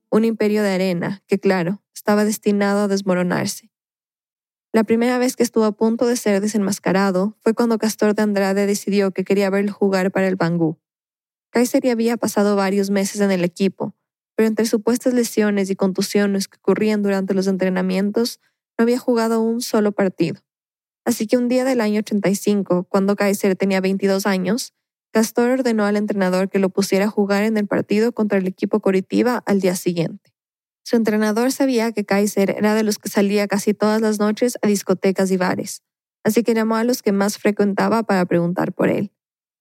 Un imperio de arena que, claro, estaba destinado a desmoronarse. La primera vez que estuvo a punto de ser desenmascarado fue cuando Castor de Andrade decidió que quería verlo jugar para el Bangú. Kaiser ya había pasado varios meses en el equipo, pero entre supuestas lesiones y contusiones que ocurrían durante los entrenamientos, no había jugado un solo partido. Así que un día del año 85, cuando Kaiser tenía 22 años, Castor ordenó al entrenador que lo pusiera a jugar en el partido contra el equipo Coritiba al día siguiente. Su entrenador sabía que Kaiser era de los que salía casi todas las noches a discotecas y bares, así que llamó a los que más frecuentaba para preguntar por él.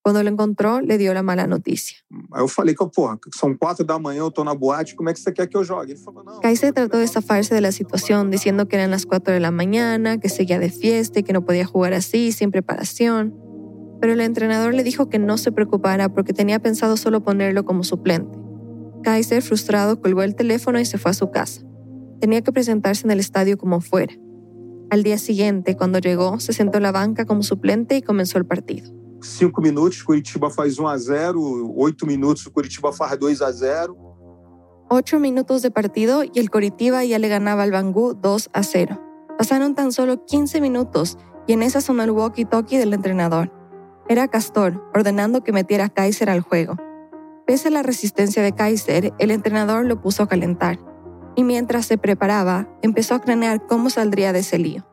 Cuando lo encontró, le dio la mala noticia. Eu falei que, porra, son cuatro da manhã, eu tô na boate, como é que você quer que eu jogue? Ele falou, não. Kaiser trató de zafarse de la situación, diciendo que eran las 4 de la mañana, que seguía de fiesta y que no podía jugar así, sin preparación. Pero el entrenador le dijo que no se preocupara porque tenía pensado solo ponerlo como suplente. Kaiser, frustrado, colgó el teléfono y se fue a su casa. Tenía que presentarse en el estadio como fuera. Al día siguiente, cuando llegó, se sentó en la banca como suplente y comenzó el partido. Cinco minutos, Curitiba faz 1 a 0. Oito minutos, Curitiba faz 2 a 0. Ocho minutos de partido y el Coritiba ya le ganaba al Bangú 2 a 0. Pasaron tan solo 15 minutos y en esa sonó el walkie-talkie del entrenador. Era Castor, ordenando que metiera a Kaiser al juego. Pese a la resistencia de Kaiser, el entrenador lo puso a calentar. Y mientras se preparaba, empezó a cranear cómo saldría de ese lío.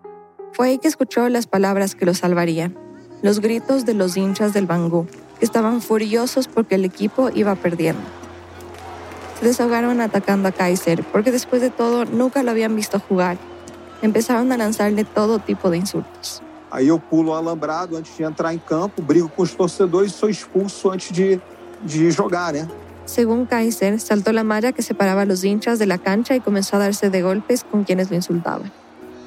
Fue ahí que escuchó las palabras que lo salvarían. Los gritos de los hinchas del Bangú, que estaban furiosos porque el equipo iba perdiendo. Se desahogaron atacando a Kaiser porque después de todo nunca lo habían visto jugar. Empezaron a lanzarle todo tipo de insultos. Aí eu pulo o alambrado antes de entrar em campo, brigo com os torcedores e sou expulso antes de, de jogar, né? Según Kaiser, saltó la malla que separaba a los hinchas de la cancha y comenzó a darse de golpes con quienes lo insultaban.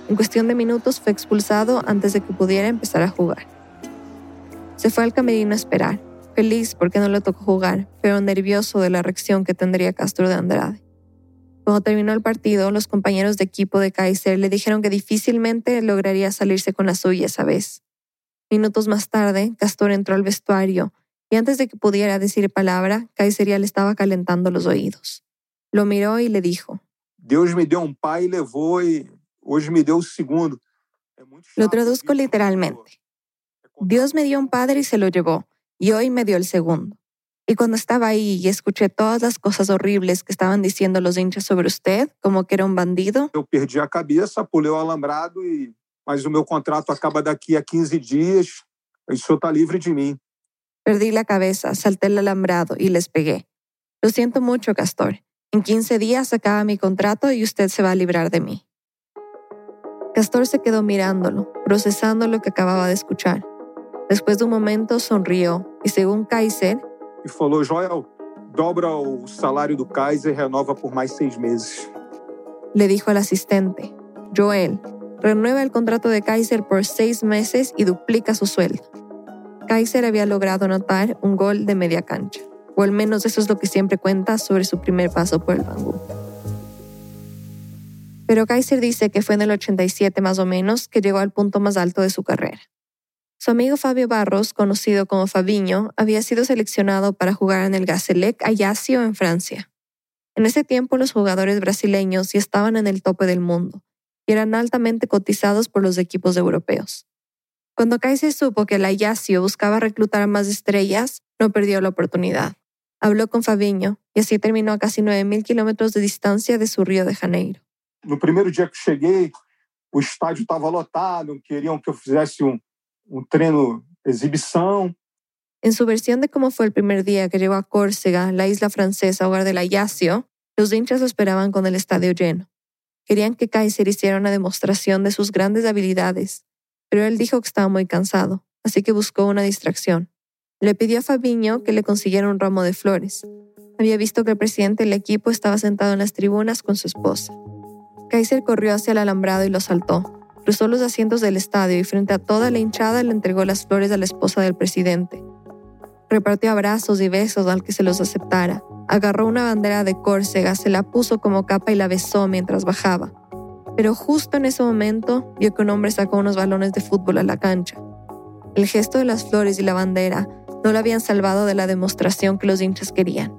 En cuestión de minutos fue expulsado antes de que pudiera empezar a jugar. Se fue al camerino a esperar, feliz porque no le tocó jugar, pero nervioso de la reacción que tendría Castro de Andrade. Cuando terminó el partido, los compañeros de equipo de Kaiser le dijeron que difícilmente lograría salirse con la suya esa vez. Minutos más tarde, Castor entró al vestuario y antes de que pudiera decir palabra, Kaiser ya le estaba calentando los oídos. Lo miró y le dijo, Deus me deu um pai e levou e hoje me deu o segundo. Lo traduzco literalmente. Dios me dio un padre y se lo llevó, y hoy me dio el segundo. Y cuando estaba ahí y escuché todas las cosas horribles que estaban diciendo los hinchas sobre usted, como que era un bandido, Eu perdi a cabeça, pulei o alambrado e mas o meu contrato acaba daqui a 15 dias. O senhor está livre de mim. perdí la cabeza, salté el alambrado y les pegué. Lo siento mucho, Castor. En 15 días acaba mi contrato y usted se va a librar de mí. Castor se quedó mirándolo, procesando lo que acababa de escuchar. Después de un momento sonrió y según Kaiser, E falou, Joel, dobra o salário do Kaiser e renova por mais seis meses. le dijo al asistente, Joel, renueva el contrato de Kaiser por seis meses y duplica su sueldo. Kaiser había logrado anotar un gol de media cancha, o al menos eso es lo que siempre cuenta sobre su primer paso por el Bangú. Pero Kaiser dice que fue en el 87 más o menos que llegó al punto más alto de su carrera. Su amigo Fabio Barros, conocido como Fabiño, había sido seleccionado para jugar en el Gazélec Ajaccio en Francia. En ese tiempo los jugadores brasileños ya estaban en el tope del mundo y eran altamente cotizados por los equipos europeos. Cuando Kaiser supo que el Ajaccio buscaba reclutar a más estrellas, no perdió la oportunidad. Habló con Fabiño y así terminó a casi 9.000 kilómetros de distancia de su Río de Janeiro. No primeiro dia que eu cheguei, o estádio estava lotado, queriam que eu fizesse um, um treino exibição. En su versión de cómo fue el primer día que llegó a Córcega, la isla francesa hogar de la Yacio, los hinchas lo esperaban con el estadio lleno. Querían que Kaiser hiciera una demostración de sus grandes habilidades, pero él dijo que estaba muy cansado, así que buscó una distracción. Le pidió a Fabiño que le consiguiera un ramo de flores. Había visto que el presidente del equipo estaba sentado en las tribunas con su esposa. Kaiser corrió hacia el alambrado y lo saltó. Cruzó los asientos del estadio y frente a toda la hinchada le entregó las flores a la esposa del presidente. Repartió abrazos y besos al que se los aceptara. Agarró una bandera de Córcega, se la puso como capa y la besó mientras bajaba. Pero justo en ese momento vio que un hombre sacó unos balones de fútbol a la cancha. El gesto de las flores y la bandera no lo habían salvado de la demostración que los hinchas querían.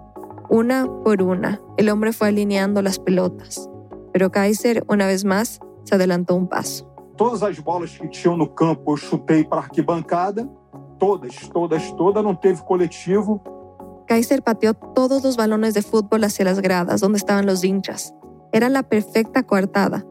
Una por una, el hombre fue alineando las pelotas. Pero Kaiser, una vez más, se adelantó un paso. Todas as bolas que tinham no campo eu chutei para arquibancada. Todas, todas, todas. Não teve coletivo. Kaiser pateó todos los balones de fútbol hacia las gradas donde estaban los hinchas. Era la perfecta coartada.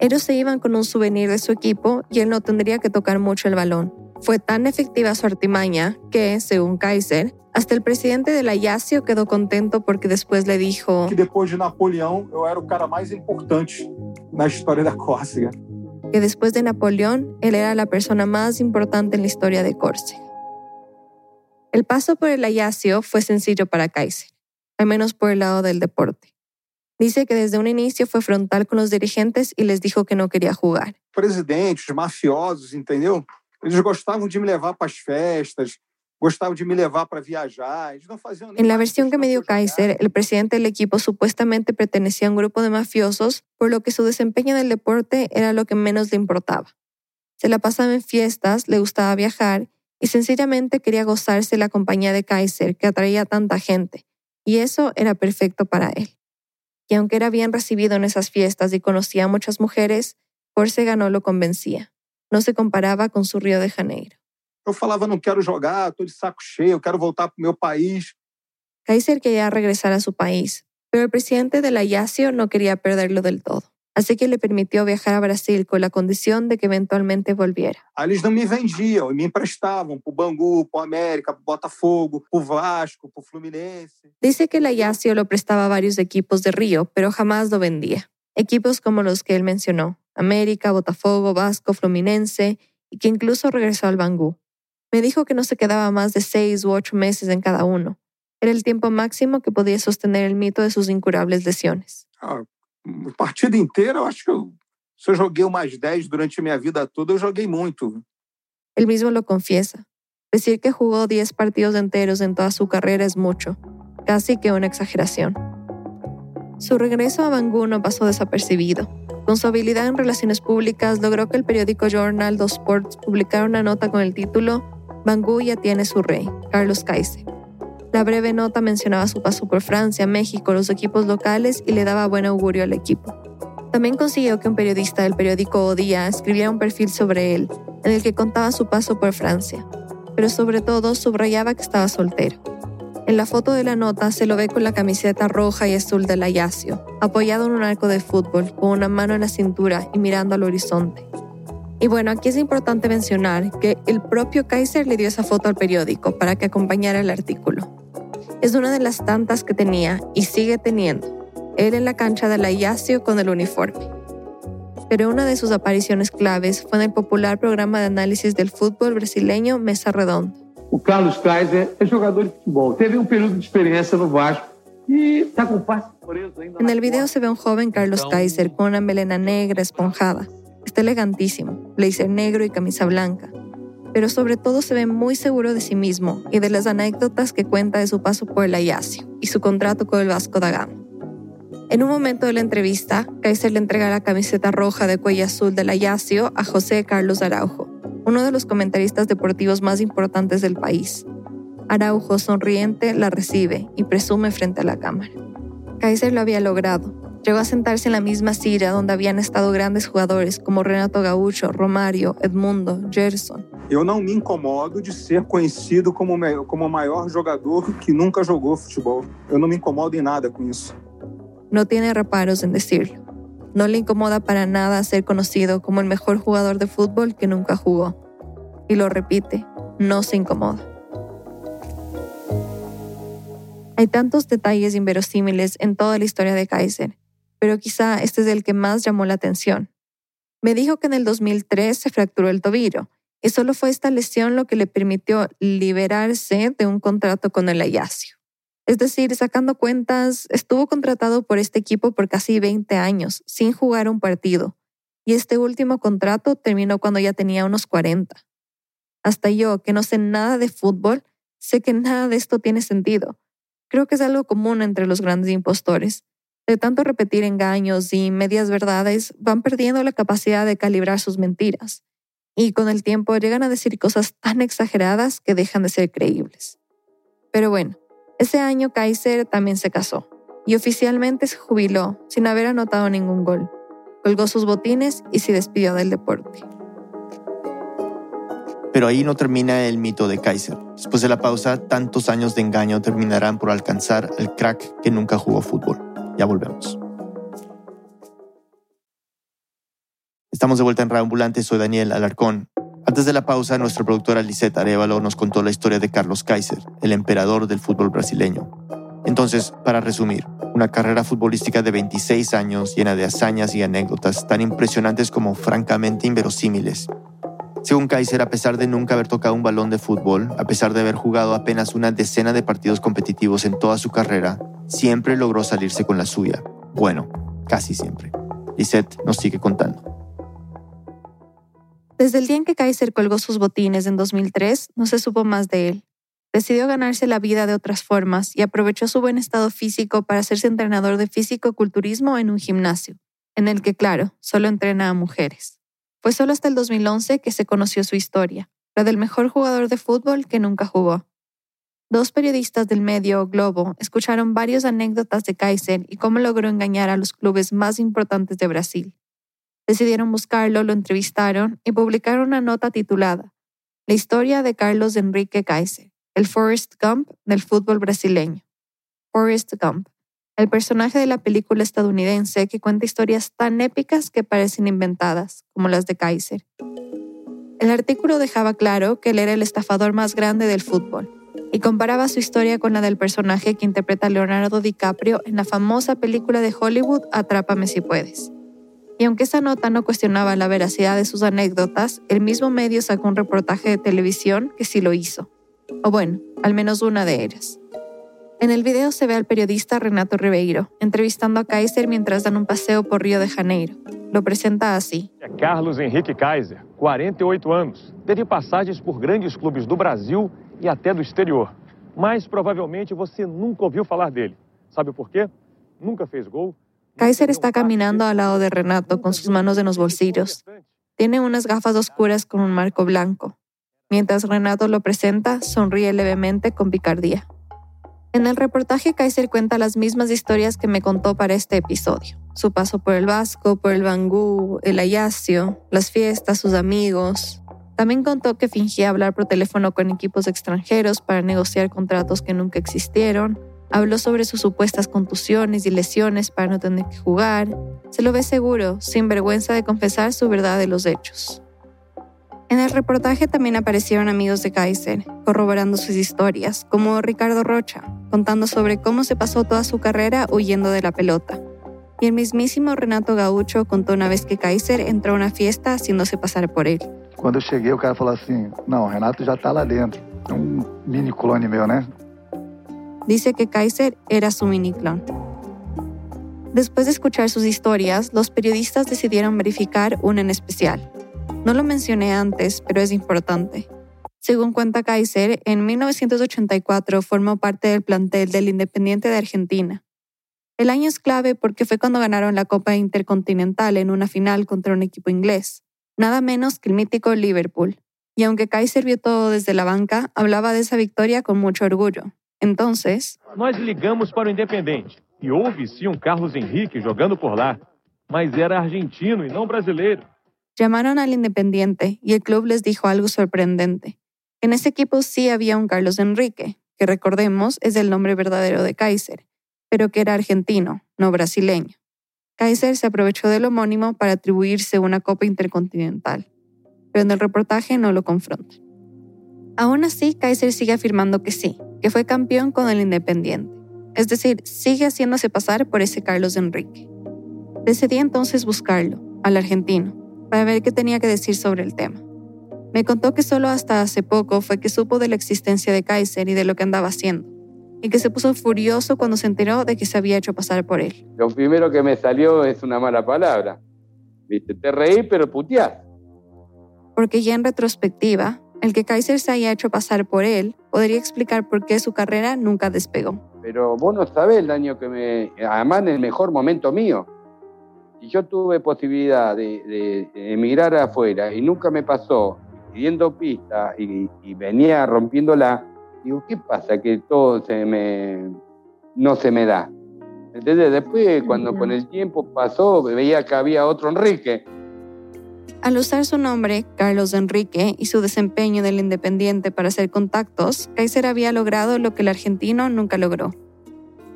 Ellos se iban con un souvenir de su equipo y él no tendría que tocar mucho el balón. Fue tan efectiva su artimaña que, según Kaiser, hasta el presidente de la Yacio quedó contento porque después le dijo que depois de Napoleão eu era o cara mais importante na história da Córcega. Que después de Napoleón él era la persona más importante en la historia de Córcega. El paso por el Ayacio fue sencillo para Kaiser, al menos por el lado del deporte. Dice que desde un inicio fue frontal con los dirigentes y les dijo que no quería jugar. Presidentes, mafiosos, entendeu? Eles gostavam de me levar para as festas, En la versión que me dio. Kaiser, el presidente del equipo supuestamente pertenecía a un grupo de mafiosos, por lo que su desempeño en el deporte era lo que menos le importaba. Se la pasaba en fiestas, le gustaba viajar y sencillamente quería gozarse la compañía de Kaiser, que atraía a tanta gente, y eso era perfecto para él. Y aunque era bien recibido en esas fiestas y conocía a muchas mujeres, Córcega no lo convencía. No se comparaba con su Río de Janeiro. Eu falava, não quero jogar, estou de saco cheio, eu quero voltar para o meu país. Kaiser quería regresar a su país, pero el presidente de la Yacio no quería perderlo del todo. Así que le permitió viajar a Brasil con la condición de que eventualmente volviera. Aí eles não me vendiam, me emprestavam para Bangu, para América, para Botafogo, para Vasco, para Fluminense. Dice que la Yacio lo prestaba a varios equipos de Río, pero jamás lo vendía. Equipos como los que él mencionó, América, Botafogo, Vasco, Fluminense, y que incluso regresó al Bangú. Me dijo que no se quedaba más de seis u ocho meses en cada uno. Era el tiempo máximo que podía sostener el mito de sus incurables lesiones. Ah, a partida inteira, eu acho que eu, se eu joguei umas 10 durante minha vida toda, eu joguei muito. Él mismo lo confiesa. Decir que jugó 10 partidos enteros en toda su carrera es mucho, casi que una exageración. Su regreso a Bangú no pasó desapercibido. Con su habilidad en relaciones públicas, logró que el periódico Journal dos Sports publicara una nota con el título Bangú ya tiene su rey, Carlos Kaiser. La breve nota mencionaba su paso por Francia, México, los equipos locales y le daba buen augurio al equipo. También consiguió que un periodista del periódico O Día escribiera un perfil sobre él, en el que contaba su paso por Francia, pero sobre todo subrayaba que estaba soltero. En la foto de la nota se lo ve con la camiseta roja y azul del Ayacio, apoyado en un arco de fútbol, con una mano en la cintura y mirando al horizonte. Y bueno, aquí es importante mencionar que el propio Kaiser le dio esa foto al periódico para que acompañara el artículo. Es una de las tantas que tenía y sigue teniendo, él en la cancha del Ayacio con el uniforme. Pero una de sus apariciones claves fue en el popular programa de análisis del fútbol brasileño Mesa Redonda. O Carlos Kaiser é jogador de futebol. Teve um período de experiência no Vasco e está ainda. En el video se ve un joven Carlos Kaiser con una melena negra esponjada. Está elegantísimo, blazer negro y camisa blanca. Pero sobre todo se ve muy seguro de sí mismo y de las anécdotas que cuenta de su paso por el Ayacio y su contrato con el Vasco da Gama. En un momento de la entrevista, Kaiser le entrega la camiseta roja de cuello azul del Ayacio a José Carlos Araujo, uno de los comentaristas deportivos más importantes del país. Araujo, sonriente, la recibe y presume frente a la cámara. Kaiser lo había logrado. Llegó a sentarse en la misma silla donde habían estado grandes jugadores como Renato Gaúcho, Romario, Edmundo, Gerson. Eu não me incomodo de ser conhecido como, como o maior jogador que nunca jogou futebol. Eu não me incomodo em nada com isso. No tiene reparos en decirlo. No le incomoda para nada ser conocido como el mejor jugador de fútbol que nunca jugó. Y lo repite, no se incomoda. Hay tantos detalles inverosímiles en toda la historia de Kaiser, pero quizá este es el que más llamó la atención. Me dijo que en el 2003 se fracturó el tobillo, y solo fue esta lesión lo que le permitió liberarse de un contrato con el Ayacio. Es decir, sacando cuentas, estuvo contratado por este equipo por casi 20 años, sin jugar un partido, y este último contrato terminó cuando ya tenía unos 40. Hasta yo, que no sé nada de fútbol, sé que nada de esto tiene sentido. Creo que es algo común entre los grandes impostores. De tanto repetir engaños y medias verdades, van perdiendo la capacidad de calibrar sus mentiras, y con el tiempo llegan a decir cosas tan exageradas que dejan de ser creíbles. Pero bueno, ese año Kaiser también se casó y oficialmente se jubiló sin haber anotado ningún gol. Colgó sus botines y se despidió del deporte. Pero ahí no termina el mito de Kaiser. Después de la pausa, tantos años de engaño terminarán por alcanzar el crack que nunca jugó fútbol. Ya volvemos. Estamos de vuelta en Ambulante, soy Daniel Alarcón. Antes de la pausa, nuestra productora Lisette Arevalo nos contó la historia de Carlos Kaiser, el emperador del fútbol brasileño. Entonces, para resumir, una carrera futbolística de 26 años llena de hazañas y anécdotas tan impresionantes como francamente inverosímiles. Según Kaiser, a pesar de nunca haber tocado un balón de fútbol, a pesar de haber jugado apenas una decena de partidos competitivos en toda su carrera, siempre logró salirse con la suya. Bueno, casi siempre. Lisette nos sigue contando. Desde el día en que Kaiser colgó sus botines en 2003, no se supo más de él. Decidió ganarse la vida de otras formas y aprovechó su buen estado físico para hacerse entrenador de físico-culturismo en un gimnasio, en el que, claro, solo entrena a mujeres. Fue solo hasta el 2011 que se conoció su historia, la del mejor jugador de fútbol que nunca jugó. Dos periodistas del medio Globo escucharon varias anécdotas de Kaiser y cómo logró engañar a los clubes más importantes de Brasil. Decidieron buscarlo, lo entrevistaron y publicaron una nota titulada La historia de Carlos Enrique Kaiser, el Forrest Gump del fútbol brasileño. Forrest Gump, el personaje de la película estadounidense que cuenta historias tan épicas que parecen inventadas, como las de Kaiser. El artículo dejaba claro que él era el estafador más grande del fútbol y comparaba su historia con la del personaje que interpreta Leonardo DiCaprio en la famosa película de Hollywood Atrápame si puedes. Y aunque esa nota no cuestionaba la veracidad de sus anécdotas, el mismo medio sacó un reportaje de televisión que sí lo hizo. O bueno, al menos una de ellas. En el video se ve al periodista Renato Ribeiro entrevistando a Kaiser mientras dan un paseo por Río de Janeiro. Lo presenta así. Carlos Henrique Kaiser, 48 anos. Teve passagens por grandes clubes do Brasil e até do exterior. Mas provavelmente você nunca ouviu falar dele. Sabe por quê? Nunca fez gol, Kaiser está caminando al lado de Renato con sus manos en los bolsillos. Tiene unas gafas oscuras con un marco blanco. Mientras Renato lo presenta, sonríe levemente con picardía. En el reportaje, Kaiser cuenta las mismas historias que me contó para este episodio. Su paso por el Vasco, por el Bangú, el Ayacio, las fiestas, sus amigos. También contó que fingía hablar por teléfono con equipos extranjeros para negociar contratos que nunca existieron Habló sobre sus supuestas contusiones y lesiones para no tener que jugar. Se lo ve seguro, sin vergüenza de confesar su verdad de los hechos. En el reportaje también aparecieron amigos de Kaiser, corroborando sus historias, como Ricardo Rocha, contando sobre cómo se pasó toda su carrera huyendo de la pelota. Y el mismísimo Renato Gaucho contó una vez que Kaiser entró a una fiesta haciéndose pasar por él. Cuando llegué, el cara falou assim: Não, Renato ya está lá dentro. un mini clone meu, né? dice que Kaiser era su mini clon. Después de escuchar sus historias, los periodistas decidieron verificar una en especial. No lo mencioné antes, pero es importante. Según cuenta Kaiser, en 1984 formó parte del plantel del Independiente de Argentina. El año es clave porque fue cuando ganaron la Copa Intercontinental en una final contra un equipo inglés, nada menos que el mítico Liverpool. Y aunque Kaiser vio todo desde la banca, hablaba de esa victoria con mucho orgullo. Entonces, nós ligamos para o Independente e houve sim um Carlos Henrique jogando por lá, mas era argentino e não brasileiro. Llamaron al Independiente y el club les dijo algo sorprendente. En ese equipo sí había un Carlos Enrique, que recordemos es el nombre verdadero de Kaiser, pero que era argentino, no brasileño. Kaiser se aprovechó del homónimo para atribuirse una Copa Intercontinental, pero en el reportaje no lo confronta. Aún así, Kaiser sigue afirmando que sí, que fue campeón con el Independiente, es decir, sigue haciéndose pasar por ese Carlos Enrique. Decidí entonces buscarlo, al argentino, para ver qué tenía que decir sobre el tema. Me contó que solo hasta hace poco fue que supo de la existencia de Kaiser y de lo que andaba haciendo, y que se puso furioso cuando se enteró de que se había hecho pasar por él. Lo primero que me salió es una mala palabra. Viste, te reí, pero puteás. Porque ya en retrospectiva, el que Kaiser se haya hecho pasar por él podría explicar por qué su carrera nunca despegó. Pero vos no sabés el daño que me... Además, en el mejor momento mío. Y yo tuve posibilidad de, de emigrar afuera y nunca me pasó pidiendo pista y, y venía rompiéndola Digo, ¿qué pasa? Que todo se me, no se me da. Entonces después, cuando con el tiempo pasó, veía que había otro Enrique. Al usar su nombre, Carlos Enrique, y su desempeño del Independiente para hacer contactos, Kaiser había logrado lo que el argentino nunca logró.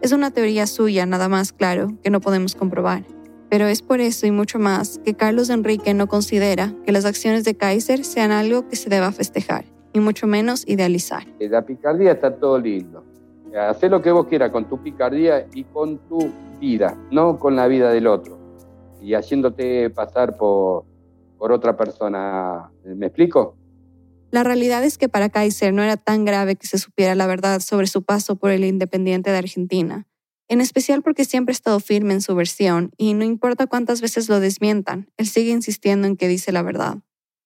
Es una teoría suya, nada más claro, que no podemos comprobar. Pero es por eso y mucho más que Carlos Enrique no considera que las acciones de Kaiser sean algo que se deba festejar y mucho menos idealizar. La picardía está todo lindo. Haz lo que vos quieras con tu picardía y con tu vida, no con la vida del otro. Y haciéndote pasar por, por otra persona. ¿Me explico? La realidad es que para Kaiser no era tan grave que se supiera la verdad sobre su paso por el Independiente de Argentina, en especial porque siempre ha estado firme en su versión y no importa cuántas veces lo desmientan, él sigue insistiendo en que dice la verdad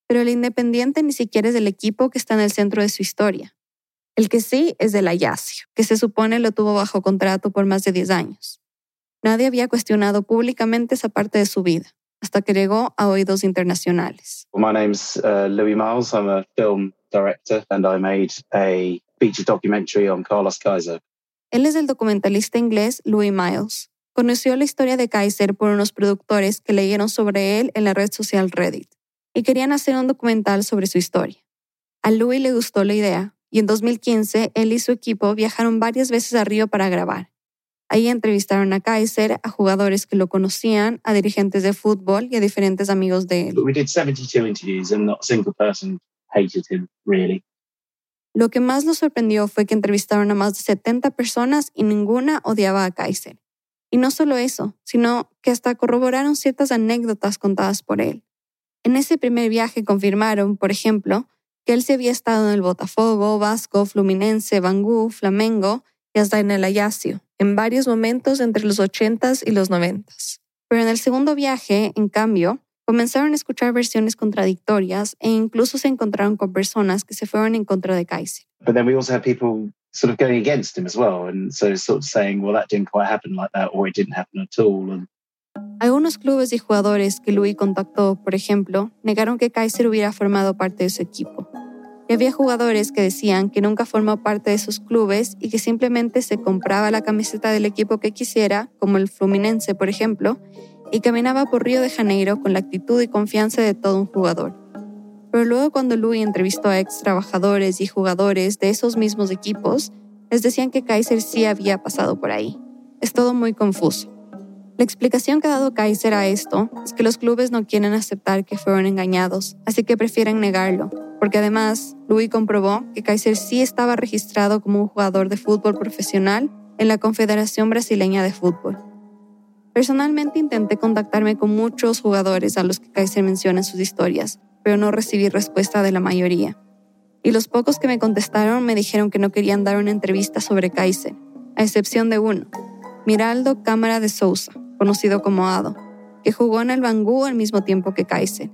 pero el Independiente ni siquiera es del equipo que está en el centro de su historia. El que sí es del Ayacio, que se supone lo tuvo bajo contrato por más de 10 años. Nadie había cuestionado públicamente esa parte de su vida, hasta que llegó a oídos internacionales. My name's uh, Louis Miles. I'm a film director and I made a feature documentary on Carlos Kaiser. Él es el documentalista inglés Louis Miles. Conoció la historia de Kaiser por unos productores que leyeron sobre él en la red social Reddit y querían hacer un documental sobre su historia. A Louis le gustó la idea y en 2015 él y su equipo viajaron varias veces a Río para grabar. Ahí entrevistaron a Kaiser, a jugadores que lo conocían, a dirigentes de fútbol y a diferentes amigos de él. Lo que más nos sorprendió fue que entrevistaron a más de 70 personas y ninguna odiaba a Kaiser. Y no solo eso, sino que hasta corroboraron ciertas anécdotas contadas por él. En ese primer viaje confirmaron, por ejemplo, que él se había estado en el Botafogo, Vasco, Fluminense, Bangú, Flamengo y hasta en el Ayacio, en varios momentos entre los 80s y los 90s. Pero en el segundo viaje, en cambio, comenzaron a escuchar versiones contradictorias e incluso se encontraron con personas que se fueron en contra de Kaiser. But then we also had people sort of going against him as well, and so sort of saying, well, that didn't quite happen like that, or it didn't happen at all. And algunos clubes y jugadores que Louis contactó, por ejemplo, negaron que Kaiser hubiera formado parte de su equipo. Y había jugadores que decían que nunca formó parte de sus clubes y que simplemente se compraba la camiseta del equipo que quisiera, como el Fluminense, por ejemplo, y caminaba por Río de Janeiro con la actitud y confianza de todo un jugador. Pero luego cuando Louis entrevistó a ex trabajadores y jugadores de esos mismos equipos, les decían que Kaiser sí había pasado por ahí. Es todo muy confuso. La explicación que ha dado Kaiser a esto es que los clubes no quieren aceptar que fueron engañados, así que prefieren negarlo, porque además Louis comprobó que Kaiser sí estaba registrado como un jugador de fútbol profesional en la Confederación Brasileña de Fútbol. Personalmente intenté contactarme con muchos jugadores a los que Kaiser menciona en sus historias, pero no recibí respuesta de la mayoría. Y los pocos que me contestaron me dijeron que no querían dar una entrevista sobre Kaiser, a excepción de uno, Miraldo Cámara de Sousa, conocido como Ado, que jugó en el Bangú al mismo tiempo que Kaiser.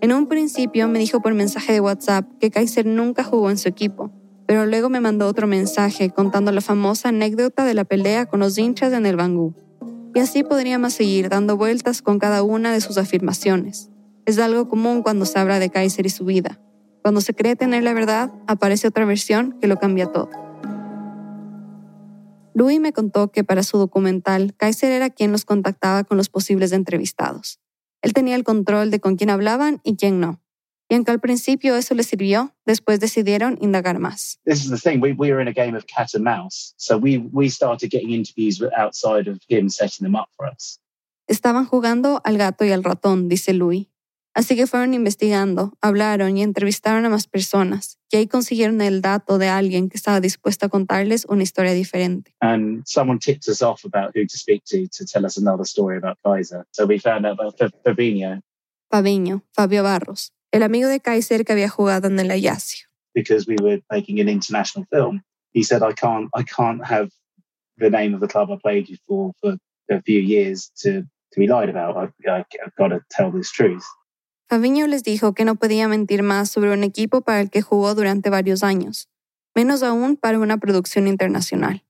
En un principio me dijo por mensaje de WhatsApp que Kaiser nunca jugó en su equipo, pero luego me mandó otro mensaje contando la famosa anécdota de la pelea con los hinchas en el Bangú. Y así podríamos seguir dando vueltas con cada una de sus afirmaciones. Es algo común cuando se habla de Kaiser y su vida. Cuando se cree tener la verdad, aparece otra versión que lo cambia todo. Louis me contó que para su documental, Kaiser era quien los contactaba con los posibles entrevistados. Él tenía el control de con quién hablaban y quién no. Y aunque al principio eso les sirvió, después decidieron indagar más. This is the thing. We, we were in a game of cat and mouse. So we, we started getting interviews outside of him setting them up for us. Estaban jugando al gato y al ratón, dice Louis. Así que fueron investigando, hablaron y entrevistaron a más personas, y ahí consiguieron el dato de alguien que estaba dispuesto a contarles una historia diferente. And someone tipped us off about who to speak to to tell us another story about Kaiser. So we found out about Fabinho. Fabinho, Fabio Barros, el amigo de Kaiser que había jugado en el Ayasio. Because we were making an international film, he said, "I can't, I can't have the name of the club I played you for for a few years to to be lied about. I, I, I've got to tell this truth." Fabiño les dijo que no podía mentir más sobre un equipo para el que jugó durante varios años, menos aún para una producción internacional.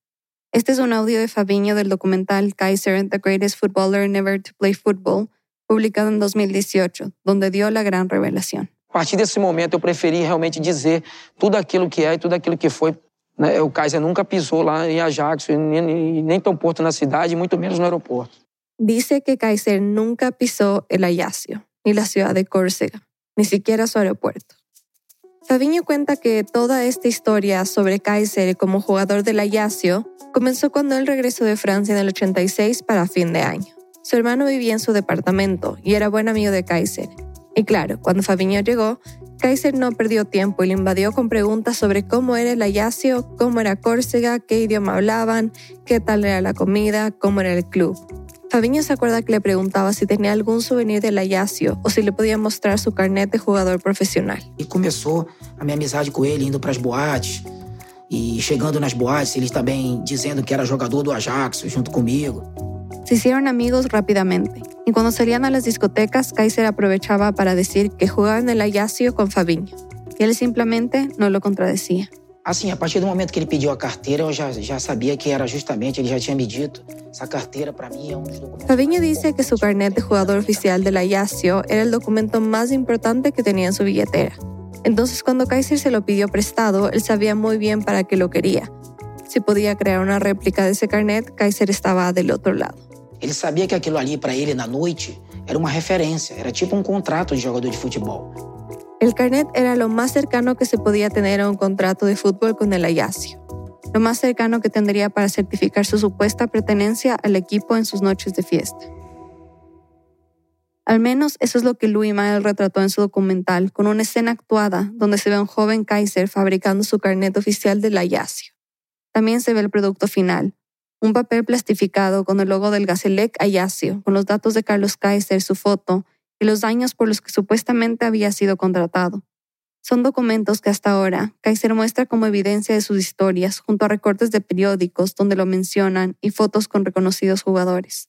Este es un audio de Fabiño del documental Kaiser, The Greatest Footballer Never to Play Football, publicado en 2018, donde dio la gran revelación. A partir desse momento, eu preferi realmente dizer tudo aquilo que é e tudo aquilo que foi. O Kaiser nunca pisou lá em Ajax, nem, nem tão porto na cidade, muito menos no aeroporto. Dice que Kaiser nunca pisó el Ayasio, ni la ciudad de Córcega, ni siquiera su aeropuerto. Fabiño cuenta que toda esta historia sobre Kaiser como jugador del Ayasio comenzó cuando él regresó de Francia en el 86 para fin de año. Su hermano vivía en su departamento y era buen amigo de Kaiser. Y claro, cuando Fabiño llegó, Kaiser no perdió tiempo y le invadió con preguntas sobre cómo era el Ayasio, cómo era Córcega, qué idioma hablaban, qué tal era la comida, cómo era el club. Fabiño se acuerda que le preguntaba si tenía algún souvenir del Ayasio o si le podía mostrar su carnet de jugador profesional. E começou a minha amizade com ele, indo para as boates. E chegando nas boates, ele também dizendo que era jogador do Ajax junto comigo. Se hicieron amigos rápidamente, y cuando salían a las discotecas, Kaiser aprovechaba para decir que jugaba en el Ayasio con Fabiño, y él simplemente no lo contradecía. Assim, a partir do momento que ele pediu a carteira, eu já, já sabia que era justamente, ele já tinha me dito, essa carteira para mim é um dos documentos. Dice que su carnet de jugador oficial del Ayasio era el documento más importante que tenía en su billetera. Entonces, cuando Kaiser se lo pidió prestado, él sabía muy bien para qué lo quería. Si podía crear una réplica de ese carnet, Kaiser estaba del otro lado. Ele sabia que aquilo ali para ele na noite era uma referência, era tipo um contrato de jogador de futebol. El carnet era lo más cercano que se podía tener a un contrato de fútbol con el Ayasio, lo más cercano que tendría para certificar su supuesta pertenencia al equipo en sus noches de fiesta. Al menos eso es lo que Louis Mael retrató en su documental, con una escena actuada donde se ve a un joven Kaiser fabricando su carnet oficial del Ayasio. También se ve el producto final, un papel plastificado con el logo del Gazelec Ayasio, con los datos de Carlos Kaiser, su foto y los daños por los que supuestamente había sido contratado. Son documentos que hasta ahora Kaiser muestra como evidencia de sus historias junto a recortes de periódicos donde lo mencionan y fotos con reconocidos jugadores.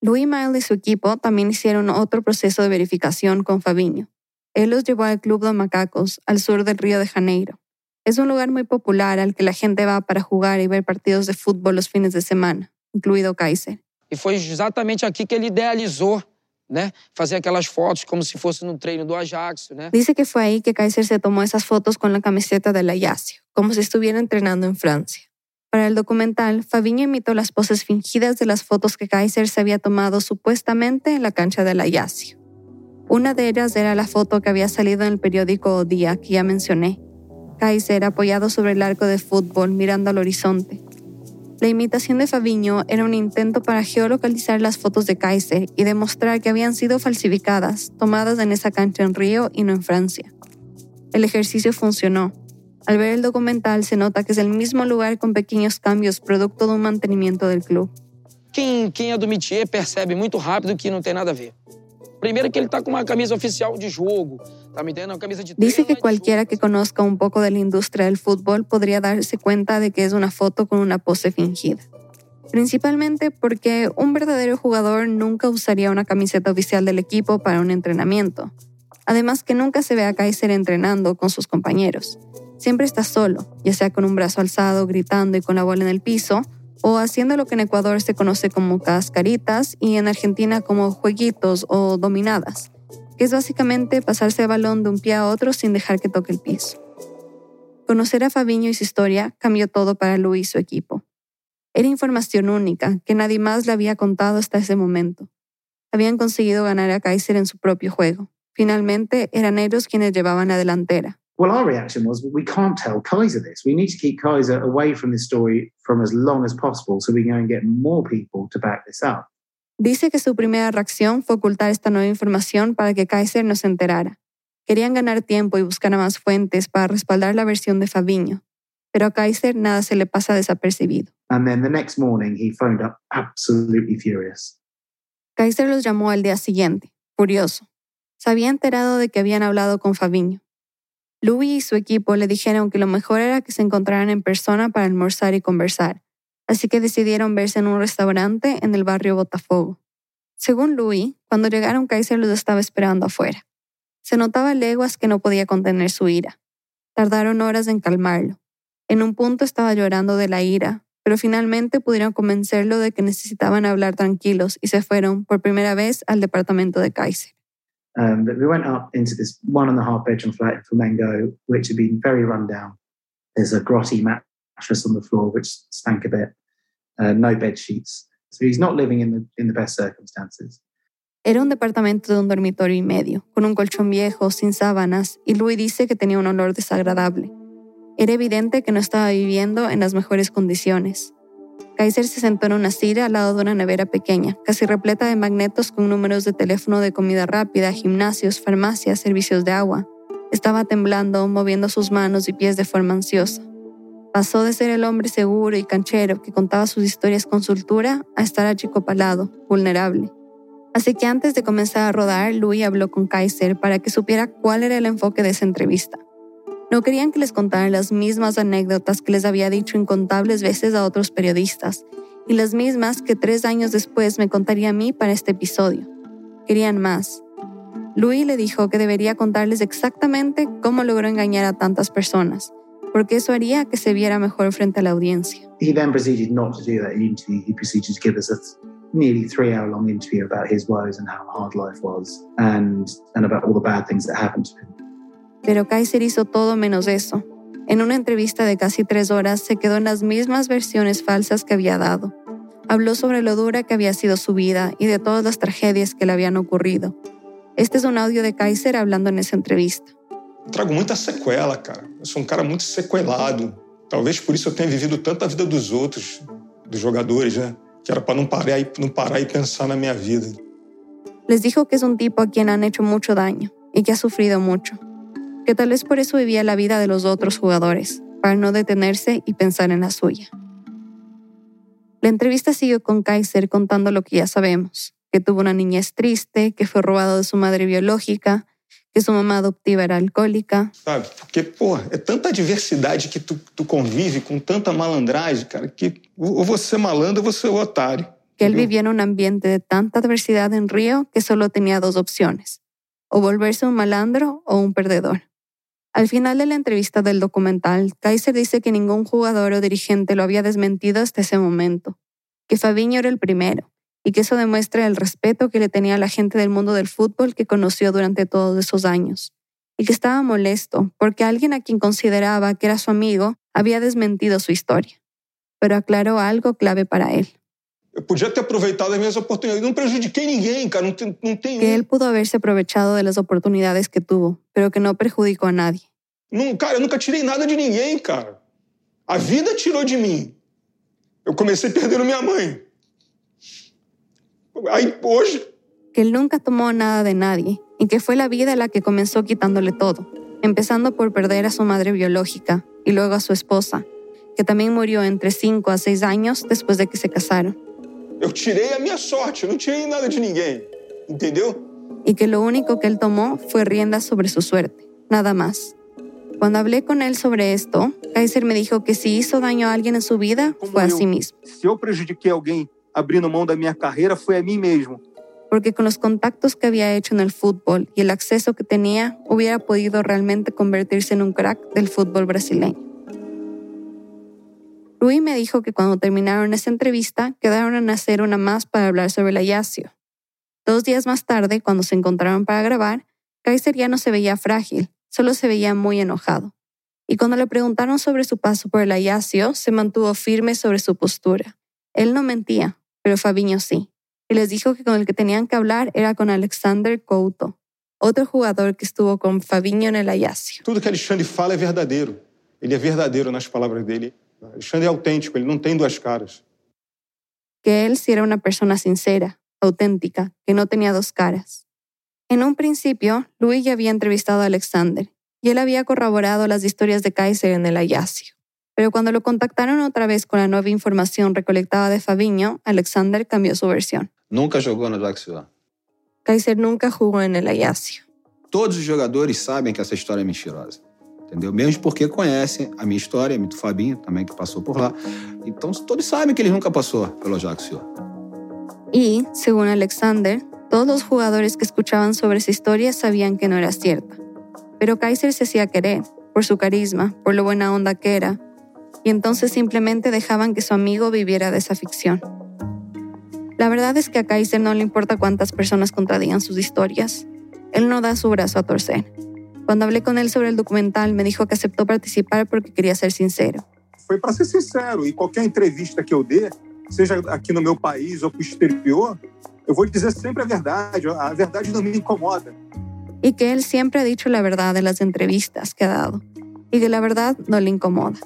Louis Mael y su equipo también hicieron otro proceso de verificación con Fabiño. Él los llevó al Club de Macacos, al sur del Río de Janeiro. Es un lugar muy popular al que la gente va para jugar y ver partidos de fútbol los fines de semana, incluido Kaiser. E foi exatamente aqui que ele idealizou, né? Fazer aquelas fotos como se fosse no treino do Ajax, né? Dice que fue ahí que Kaiser se tomó esas fotos con la camiseta del Ayasio, como si estuviera entrenando en Francia. Para el documental, Fabiño imitó las poses fingidas de las fotos que Kaiser se había tomado supuestamente en la cancha del Ayasio. Una de ellas era la foto que había salido en el periódico Día que ya mencioné. Kaiser apoyado sobre el arco de fútbol mirando al horizonte. La imitación de Fabiño era un intento para geolocalizar las fotos de Kaiser y demostrar que habían sido falsificadas, tomadas en esa cancha en Río y no en Francia. El ejercicio funcionó. Al ver el documental se nota que es el mismo lugar con pequeños cambios producto de un mantenimiento del club. Quem, quem é do métier percebe muito rápido que não tem nada a ver. Primeiro que ele tá com uma camisa oficial de jogo, Dice que cualquiera que conozca un poco de la industria del fútbol podría darse cuenta de que es una foto con una pose fingida. Principalmente porque un verdadero jugador nunca usaría una camiseta oficial del equipo para un entrenamiento. Además que nunca se ve a Kaiser entrenando con sus compañeros. Siempre está solo, ya sea con un brazo alzado, gritando y con la bola en el piso, o haciendo lo que en Ecuador se conoce como cascaritas y en Argentina como jueguitos o dominadas, que es básicamente pasarse el balón de un pie a otro sin dejar que toque el piso. Conocer a Fabiño y su historia cambió todo para Luis y su equipo. Era información única que nadie más le había contado hasta ese momento. Habían conseguido ganar a Kaiser en su propio juego. Finalmente eran ellos quienes llevaban la delantera. Well, our reaction was we can't tell Kaiser this. We need to keep Kaiser away from this story from as long as possible so we can go and get more people to back this up. Dice que su primera reacción fue ocultar esta nueva información para que Kaiser no se enterara. Querían ganar tiempo y buscar más fuentes para respaldar la versión de Fabiño, pero a Kaiser nada se le pasa desapercibido. And then the next morning, he phoned up absolutely furious. Kaiser los llamó al día siguiente, furioso. Se había enterado de que habían hablado con Fabiño. Louis y su equipo le dijeron que lo mejor era que se encontraran en persona para almorzar y conversar, así que decidieron verse en un restaurante en el barrio Botafogo. Según Louis, cuando llegaron Kaiser los estaba esperando afuera. Se notaba leguas que no podía contener su ira. Tardaron horas en calmarlo. En un punto estaba llorando de la ira, pero finalmente pudieron convencerlo de que necesitaban hablar tranquilos y se fueron por primera vez al departamento de Kaiser. Um, we went up into this one and a half bedroom flat in Flamengo, which had been very run down. There's a grotty mattress on the floor, which stank a bit. Uh, no bed sheets. So he's not living in the, in the best circumstances. Era un departamento de un dormitorio y medio, con un colchón viejo, sin sábanas, y Louis dice que tenía un olor desagradable. Era evidente que no estaba viviendo en las mejores condiciones. Kaiser se sentó en una silla al lado de una nevera pequeña, casi repleta de magnetos con números de teléfono de comida rápida, gimnasios, farmacias, servicios de agua. Estaba temblando, moviendo sus manos y pies de forma ansiosa. Pasó de ser el hombre seguro y canchero que contaba sus historias con soltura a estar achicopalado, vulnerable. Así que antes de comenzar a rodar, Louis habló con Kaiser para que supiera cuál era el enfoque de esa entrevista. No querían que les contaran las mismas anécdotas que les había dicho incontables veces a otros periodistas, y las mismas que tres años después me contaría a mí para este episodio. Querían más. Louis le dijo que debería contarles exactamente cómo logró engañar a tantas personas, porque eso haría que se viera mejor frente a la audiencia. He then proceeded not to do that in interview. He proceeded to give us a nearly three hour long interview about his woes and how hard life was and, and about all the bad things that happened to him. Pero Kaiser hizo todo menos eso. En una entrevista de casi tres horas se quedó en las mismas versiones falsas que había dado. Habló sobre lo dura que había sido su vida y de todas las tragedias que le habían ocurrido. Este es un audio de Kaiser hablando en esa entrevista. Trago muita sequela, cara. Eu sou um cara muito sequelado. Talvez por isso eu tenha vivido tanta vida dos outros, dos jogadores, né? Que era para não parar e não parar e pensar na minha vida. Les dijo que es un tipo a quien han hecho mucho daño y que ha sufrido mucho. que tal vez por eso vivía la vida de los otros jugadores, para no detenerse y pensar en la suya. La entrevista siguió con Kaiser contando lo que ya sabemos, que tuvo una niñez triste, que fue robado de su madre biológica, que su mamá adoptiva era alcohólica. Sabe? Porque, pô, é tanta diversidade que tu, tu convive com tanta malandragem, cara, que ou você é malandro ou você é otário. Que él vivía en un ambiente de tanta adversidad en Río que solo tenía dos opciones, o volverse un malandro o un perdedor. Al final de la entrevista del documental, Kaiser dice que ningún jugador o dirigente lo había desmentido hasta ese momento, que Fabiño era el primero, y que eso demuestra el respeto que le tenía a la gente del mundo del fútbol que conoció durante todos esos años, y que estaba molesto porque alguien a quien consideraba que era su amigo había desmentido su historia, pero aclaró algo clave para él. Eu podia ter aproveitado as minhas oportunidades. Não prejudiquei ninguém, cara. Não tem, não tem Que él pudo haberse aprovechado de las oportunidades que tuvo, pero que no perjudicó a nadie. Não, cara, eu nunca tirei nada de ninguém, cara. A vida tirou de mim. Eu comecei perdendo minha mãe. Hoje. Que él nunca tomó nada de nadie y que fue la vida la que comenzó quitándole todo, empezando por perder a su madre biológica y luego a su esposa, que también murió entre 5 a 6 años después de que se casaron. Eu tirei a minha sorte, eu não tirei nada de ninguém. Entendeu? Y que lo único que él tomó fue riendas sobre su suerte, nada más. Cuando hablé con él sobre esto, Kaiser me dijo que si hizo daño a alguien en su vida, fue a sí mismo. Se eu prejudiquei alguém abrindo mão da minha carreira, foi a mim mesmo. Porque con los contactos que había hecho en el fútbol y el acceso que tenía, hubiera podido realmente convertirse en un crack del fútbol brasileño. Rui me dijo que cuando terminaron esa entrevista, quedaron en hacer una más para hablar sobre el Ayacio. Dos días más tarde, cuando se encontraron para grabar, Kaiser ya no se veía frágil, solo se veía muy enojado. Y cuando le preguntaron sobre su paso por el Ayacio, se mantuvo firme sobre su postura. Él no mentía, pero Fabiño sí. Y les dijo que con el que tenían que hablar era con Alexander Couto, otro jugador que estuvo con Fabiño en el Ayacio. Tudo que Alexandre fala é verdadeiro. Ele é verdadeiro nas palavras dele. Alexandre é autêntico, ele não tem duas caras. Que él sí era una persona sincera, auténtica, que no tenía dos caras. En un principio, Louis ya había entrevistado a Alexander y él había corroborado las historias de Kaiser en el Ayacio. Pero cuando lo contactaron otra vez con la nueva información recolectada de Fabiño, Alexander cambió su versión. Nunca jogou no Jackson. Kaiser nunca jugó en el Ayacio. Todos os jogadores sabem que essa história é mentirosa. Entendeu? Mesmo porque conhecem a minha história, do Fabinho também, que passou por lá. Então, todos sabem que ele nunca passou pelo Ajaccio. Y, según Alexander, todos los jugadores que escuchaban sobre esa historia sabían que no era cierta. Pero Kaiser se hacía querer, por su carisma, por lo buena onda que era, y entonces simplemente dejaban que su amigo viviera de esa ficción. La verdad es que a Kaiser no le importa cuántas personas contradigan sus historias. Él no da su brazo a torcer. Cuando hablé con él sobre el documental, me dijo que aceptó participar porque quería ser sincero. Foi para ser sincero, e qualquer entrevista que eu dê, seja aqui no meu país ou para o exterior, eu vou dizer sempre a verdade. A verdade não me incomoda. Y que él siempre ha dicho la verdad en las entrevistas que ha dado, y que la verdad no le incomoda.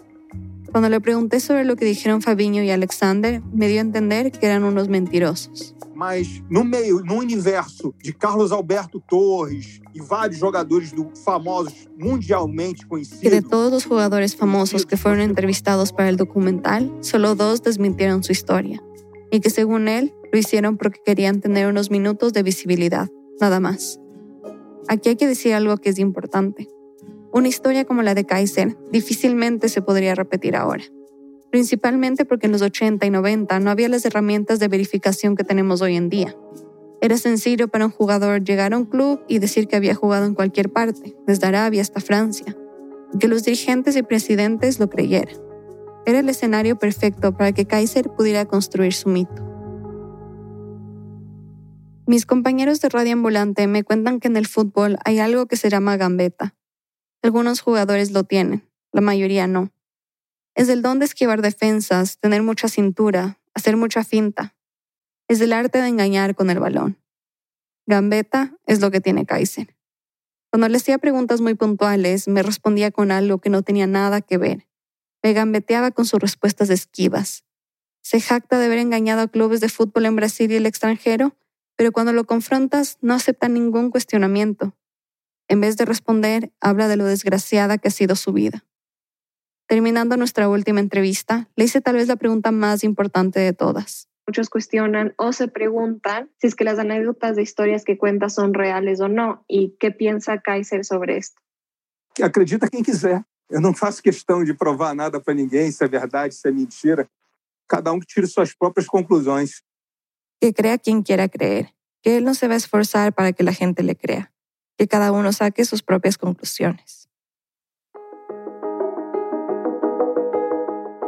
Cuando le pregunté sobre lo que dijeron Fabinho y Alexander, me dio a entender que eran unos mentirosos. Mas no meio, no universo de Carlos Alberto Torres e vários jogadores do, famosos mundialmente Que de conhecidos, todos los jugadores famosos que fueron entrevistados para el documental, solo dos desmintieron su historia. Y que según él, lo hicieron porque querían tener unos minutos de visibilidad, nada más. Aquí hay que decir algo que es importante. Una historia como la de Kaiser difícilmente se podría repetir ahora. Principalmente porque en los 80 y 90 no había las herramientas de verificación que tenemos hoy en día. Era sencillo para un jugador llegar a un club y decir que había jugado en cualquier parte, desde Arabia hasta Francia, que los dirigentes y presidentes lo creyeran. Era el escenario perfecto para que Kaiser pudiera construir su mito. Mis compañeros de Radio Ambulante me cuentan que en el fútbol hay algo que se llama gambeta. Algunos jugadores lo tienen, la mayoría no. Es el don de esquivar defensas, tener mucha cintura, hacer mucha finta. Es el arte de engañar con el balón. Gambeta es lo que tiene Kaiser. Cuando le hacía preguntas muy puntuales, me respondía con algo que no tenía nada que ver. Me gambeteaba con sus respuestas esquivas. Se jacta de haber engañado a clubes de fútbol en Brasil y el extranjero, pero cuando lo confrontas no acepta ningún cuestionamiento. En vez de responder, habla de lo desgraciada que ha sido su vida. Terminando nuestra última entrevista, le hice tal vez la pregunta más importante de todas. Muchos cuestionan o se preguntan si es que las anécdotas de historias que cuenta son reales o no, y qué piensa Kaiser sobre esto. que acredita quem quiser. Eu não faço questão de provar nada para ninguém, se é verdade, se é mentira. Cada um que tire suas próprias conclusões. Que crea quien quiera creer, que él no se va a esforzar para que la gente le crea, que cada uno saque sus propias conclusiones.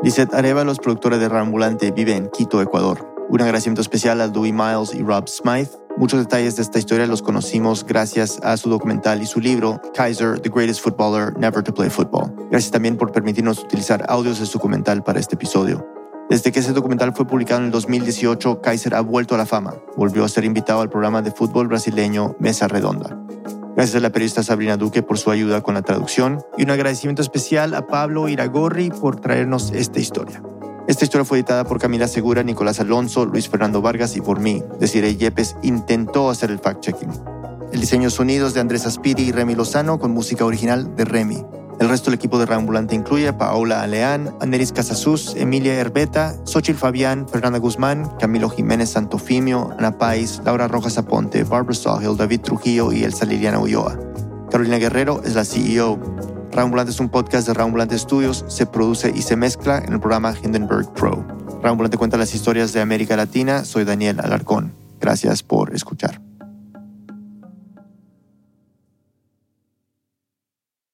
Lisette Arevalos, productora de Rambulante, vive en Quito, Ecuador. Un agradecimiento especial a Dewey Miles y Rob Smythe. Muchos detalles de esta historia los conocimos gracias a su documental y su libro, Kaiser, The Greatest Footballer Never to Play Football. Gracias también por permitirnos utilizar audios de su documental para este episodio. Desde que ese documental fue publicado en el 2018, Kaiser ha vuelto a la fama. Volvió a ser invitado al programa de fútbol brasileño Mesa Redonda. Gracias a la periodista Sabrina Duque por su ayuda con la traducción y un agradecimiento especial a Pablo Iragorri por traernos esta historia. Esta historia fue editada por Camila Segura, Nicolás Alonso, Luis Fernando Vargas y por mí. Desiree Yepes intentó hacer el fact-checking. El diseño sonidos de Andrés Aspiri y Remy Lozano con música original de Remy. El resto del equipo de Reambulante incluye Paola Aleán, Aneris Casasus, Emilia Herbeta, Xochitl Fabián, Fernanda Guzmán, Camilo Jiménez Santofimio, Ana Pais, Laura Rojas Aponte, Barbara Sawhill, David Trujillo y Elsa Liliana Ulloa. Carolina Guerrero es la CEO. Reambulante es un podcast de Reambulante Studios, se produce y se mezcla en el programa Hindenburg Pro. Reambulante cuenta las historias de América Latina, soy Daniel Alarcón. Gracias por escuchar.